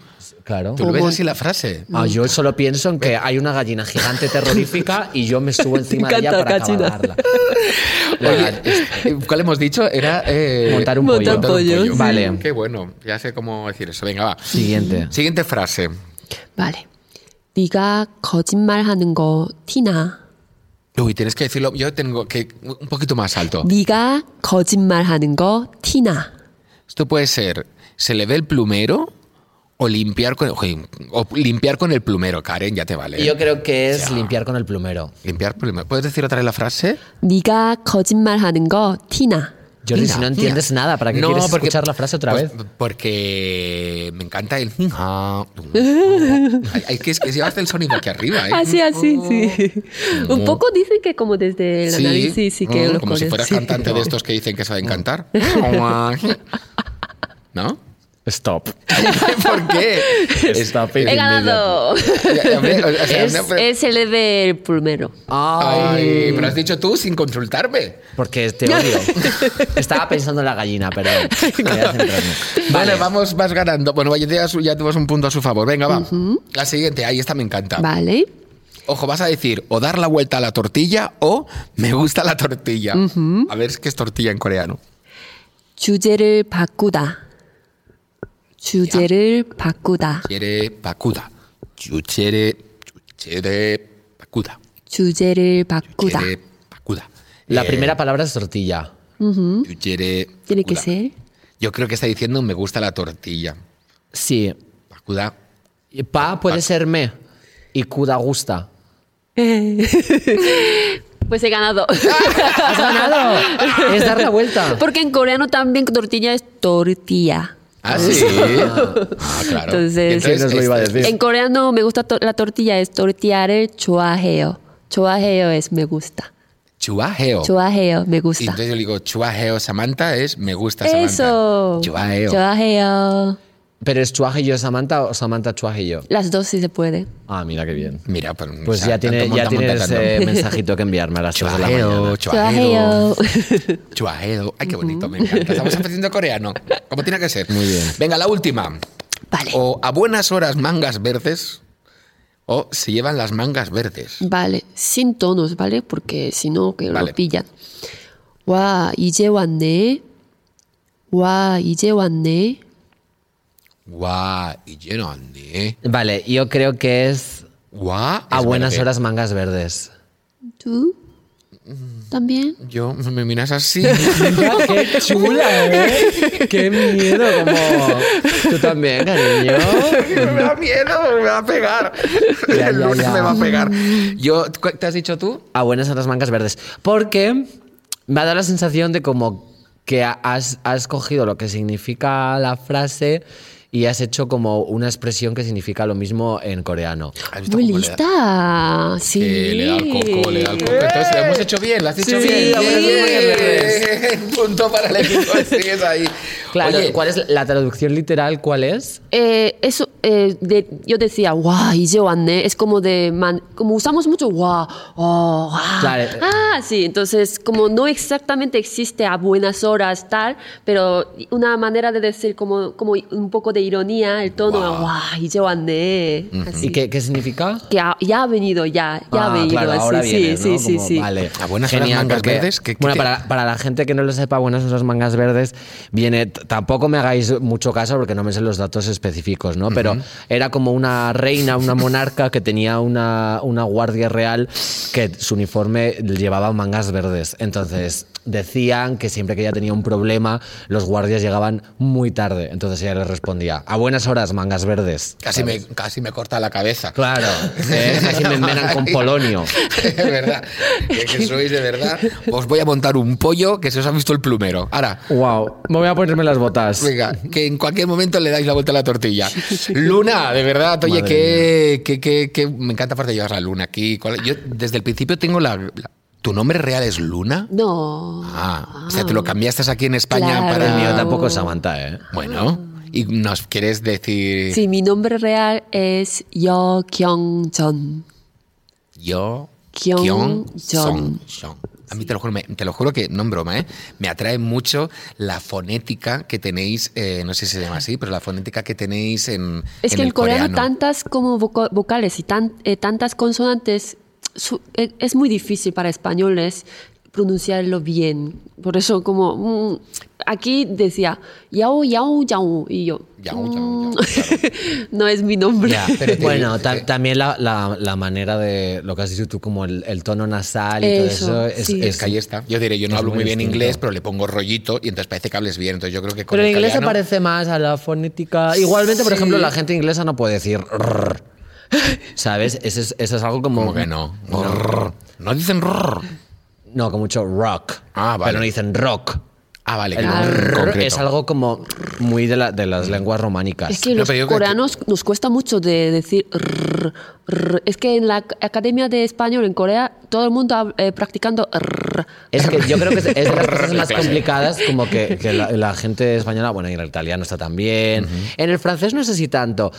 Claro. ¿Tú lo ves así la frase? Ah, yo solo pienso en que hay una gallina gigante terrorífica (laughs) y yo me subo encima de ella encanta para gallina. cabalgarla. (laughs) La Oye, gall- eh, ¿cuál hemos dicho? Era eh, Montar un Montar pollo. pollo, sí. Vale. Qué bueno, ya sé cómo decir eso. Venga, va. Siguiente. Siguiente frase. Vale. 네가 거짓말하는 거 티나. Uy, tienes que decirlo. Yo tengo que un poquito más alto. 네가 거짓말하는 거 티나. Esto puede ser, se le ve el plumero o limpiar con, oye, o limpiar con el plumero, Karen, ya te vale. Yo creo que es Ya. limpiar con el plumero. Limpiar plumero. ¿Puedes decir otra vez la frase? 네가 거짓말하는 거 티나. Jordi, Mira, si no entiendes mira. nada, ¿para qué No, quieres porque- escuchar la frase otra pues, vez? Porque me encanta el. Hay, hay que, es que llevas el sonido aquí arriba, ¿eh? Así, así, sí. Un poco dicen que como desde la Sí, nariz, sí, sí que mm, lo como si pones, fueras sí. cantante de estos que dicen que saben cantar. (laughs) ¿No? Stop. (laughs) ¿Por qué? Stop it He ganado. Ya, ya ve, o sea, Es, no, pero- es el del plumero. Ay, pero has dicho tú sin consultarme. Porque te odio. (laughs) Estaba pensando en la gallina, pero voy (laughs) a centrarme. Vale, vamos, vas ganando. Bueno, ya, ya, ya tenemos un punto a su favor. Venga, va. La siguiente, ahí esta me encanta. Vale. Ojo, vas a decir o dar la vuelta a la tortilla o me gusta la tortilla. A ver, ¿qué es tortilla en coreano? 주제를 바꾸다. 주제를 바꾸다. Quiere pacuda. Chuchere, chuchere, pacuda. 주제를 바꾸다. Chuchere, pacuda. La Eh, primera palabra es tortilla. chuchere, Tiene que pacuda. ser. Yo creo que está diciendo me gusta la tortilla. Sí. Pacuda. Y Pa puede ser me. Y kuda gusta. (laughs) Pues he ganado. ¡Has ganado! Es dar la vuelta. Porque en coreano también tortilla es tortilla. Ah, sí. (laughs) ah, claro. Entonces, Entonces es, lo iba a este, decir? en coreano me gusta la tortilla, es tortillar el chuajeo. Chuajeo es me gusta. Chuajeo. Chuajeo, me gusta. Y entonces yo digo, chuajeo Samantha es me gusta Samantha. Eso. Chuajeo. Chuajeo. ¿Pero es chuaje yo Samantha o Samantha chuaje yo? Las dos sí se puede. Ah, mira qué bien. Mira, pues, Pues o sea, ya, tiene, tanto ya monta, monta, tienes tanto. eh, (laughs) mensajito que enviarme a las 3 de la mañana. Chuajeo, chuajeo. 좋아해요. Chuajeo. Ay, qué bonito, me encanta. Estamos aprendiendo coreano, como tiene que ser. Muy bien. Venga, la última. Vale. O a buenas horas mangas verdes, o se llevan las mangas verdes. Vale, sin tonos, ¿vale? Porque si no, que Vale. lo pillan. 와, 이제 왔네. 와, 이제 왔네. Guau, y lleno ande. Vale, yo creo que es Guau. a buenas verde. horas mangas verdes. ¿Tú? ¿También? Yo me miras así. (laughs) ¡Qué chula, eh! ¡Qué miedo! Como... Tú también, cariño. (laughs) me da miedo, me va a pegar. Ya, El ya, lunes ya. me va a pegar. Yo, ¿Te has dicho tú? A buenas horas mangas verdes. Porque me ha dado la sensación de como que has, has cogido lo que significa la frase y has hecho como una expresión que significa lo mismo en coreano. ¿Has visto Muy lista. Sí. Que le da el coco, le da el coco. Entonces lo hemos hecho bien, lo has dicho Sí, bien. verdes. (laughs) Punto para el equipo, sigues ahí. Claro, Oye, ¿cuál es la traducción literal? ¿Cuál es? Eh, eso, eh, de, yo decía, guau, y yo andé, es como de, man, como usamos mucho, guau, oh, ah, claro. ah, sí, entonces como no exactamente existe a buenas horas tal, pero una manera de decir como, como un poco de ironía, el tono, guau, y yo andé. Uh -huh. ¿Y qué, qué, significa? Que ha, ya ha venido, ya, ya ah, ha venido, claro, así, ahora sí, sí, ¿no? sí, como, sí. Vale, a buenas Genial, horas mangas verdes. bueno, para, para la gente que no lo sepa, buenas horas mangas verdes viene tampoco me hagáis mucho caso porque no me sé los datos específicos, ¿no? Pero era como una reina, una monarca que tenía una, una guardia real que su uniforme llevaba mangas verdes. Entonces decían que siempre que ella tenía un problema, los guardias llegaban muy tarde. Entonces ella les respondía, a buenas horas mangas verdes. casi me, casi me corta la cabeza. Claro, (laughs) ¿eh? así me envenenan con polonio. es verdad. Que, que sois de verdad. Os voy a montar un pollo que se os ha visto el plumero. Ahora, Wow, me voy a ponerme las botas. venga, que en cualquier momento le dais la vuelta a la tortilla. Luna, de verdad, oye, que, que, que, que me encanta aparte llevar la luna aquí. ¿Cuál- Yo desde el principio tengo la, la- ¿Tu nombre real es Luna? No. Ah, o sea, te lo cambiaste aquí en España Claro. para... El mío tampoco es Samantha, ¿eh? Bueno, y nos quieres decir... Sí, mi nombre real es Yo Kyung Jon. Yo... Kyung. Song. A mí te lo juro, me- te lo juro que, no en broma, ¿eh? me atrae mucho la fonética que tenéis, eh, no sé si se llama así, pero la fonética que tenéis en, Es en que el en coreano, coreano. tantas como vocales y tan- eh, tantas consonantes, su- es muy difícil para españoles pronunciarlo bien. Por eso como mm, aquí decía yao, yao, yao, y yo... Yao, yao, mm, yao, (laughs) claro. no es mi nombre. Ya, pero te- Bueno, ta- eh, también la, la- la manera de lo que has dicho tú, como el, el tono nasal y Eso, todo eso, es, sí. Es que ahí está. Yo diré, yo no hablo muy muy bien distinto. inglés, pero le pongo rollito y entonces parece que hables bien. Entonces yo creo que con Pero en el inglés se parece más a la fonética. Igualmente, por ejemplo, la gente inglesa no puede decir rrr. (laughs) ¿Sabes? Eso es, eso es algo como. Como que no. Rrr. No dicen rrr. No, como mucho rock. Ah, vale. Pero no dicen rock. Ah, vale. El concreto. es algo como muy de, la- de las lenguas románicas. Es que No, los que- coreanos nos cuesta mucho de decir rrr, rrr. Es que en la ac- Academia de Español en Corea todo el mundo eh, practicando rrr. Es que yo creo que es es de las cosas más complicadas, como que, (laughs) que la, la gente española, bueno, y en el italiano está también. En el francés no sé si tanto,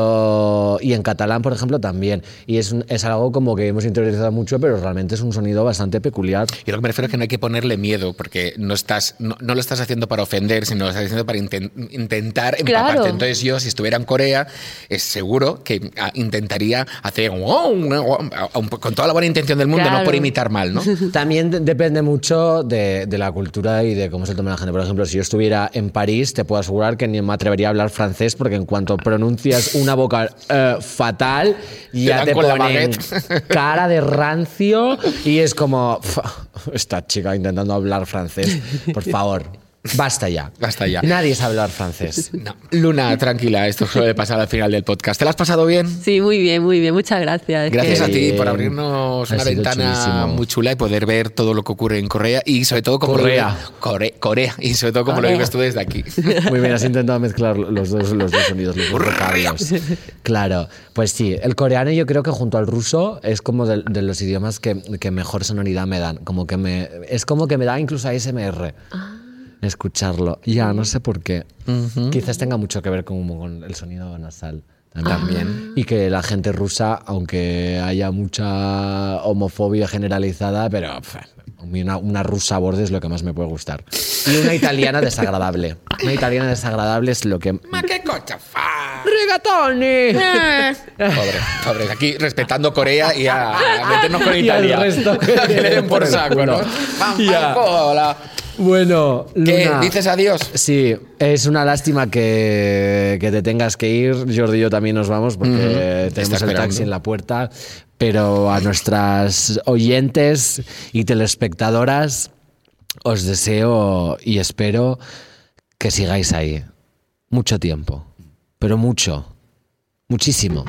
pero. Y en catalán, por ejemplo, también. Y es, un- es algo como que hemos interiorizado mucho, pero realmente es un sonido bastante peculiar. Yo lo que me refiero es que no hay que ponerle miedo, porque no estás, no, no lo estás haciendo para ofender, sino lo estás haciendo para inten- intentar empaparte. Claro. Entonces yo, si estuviera en Corea, es seguro que ah, intentaría hacer wow, wow, wow, con toda la buena intención del mundo, no por imitar mal, ¿no? (laughs) También de- depende mucho de, de la cultura y de cómo se toma la gente. Por ejemplo, si yo estuviera en París, te puedo asegurar que ni me atrevería a hablar francés porque en cuanto pronuncias una vocal eh, fatal, ya dan te, con la ponen (laughs) cara de rancio y es como, "Pf, esta chica intentando hablar francés, por favor. (laughs) favor. Basta ya. Basta ya. Nadie sabe hablar francés. (laughs) No. Luna, tranquila, esto (laughs) suele pasar al final del podcast. ¿Te lo has pasado bien? Sí, muy bien, muy bien. Muchas gracias. Gracias a ti por abrirnos Ha una ventana chulísimo. muy chula y poder ver todo lo que ocurre en Corea y sobre todo cómo Corea. lo Corea y sobre todo cómo lo vives tú desde aquí. (laughs) Muy bien, has intentado mezclar los dos, los dos sonidos, los dos. Claro, pues sí, el coreano yo creo que junto al ruso es como de, de los idiomas que, que mejor sonoridad me dan. Como que me, es como que me da incluso ASMR escucharlo. Ya, no sé por qué. Quizás tenga mucho que ver con, con el sonido nasal. También. Y que la gente rusa, aunque haya mucha homofobia generalizada, pero una, una rusa a borde es lo que más me puede gustar. Y una italiana desagradable. Una italiana desagradable es lo que... Ma qué cocha fa. ¡Rigatoni! Pobre, pobre. Aquí respetando Corea y a, a meternos con Y al Italia. resto (laughs) que le den por el saco. Bueno, ¿Qué? Luna. ¿Dices adiós? Sí, es una lástima que, que te tengas que ir. Jordi y yo también nos vamos porque tenemos el taxi en la puerta. Pero a nuestras oyentes y telespectadoras os deseo y espero que sigáis ahí. Mucho tiempo. Pero mucho. Muchísimo.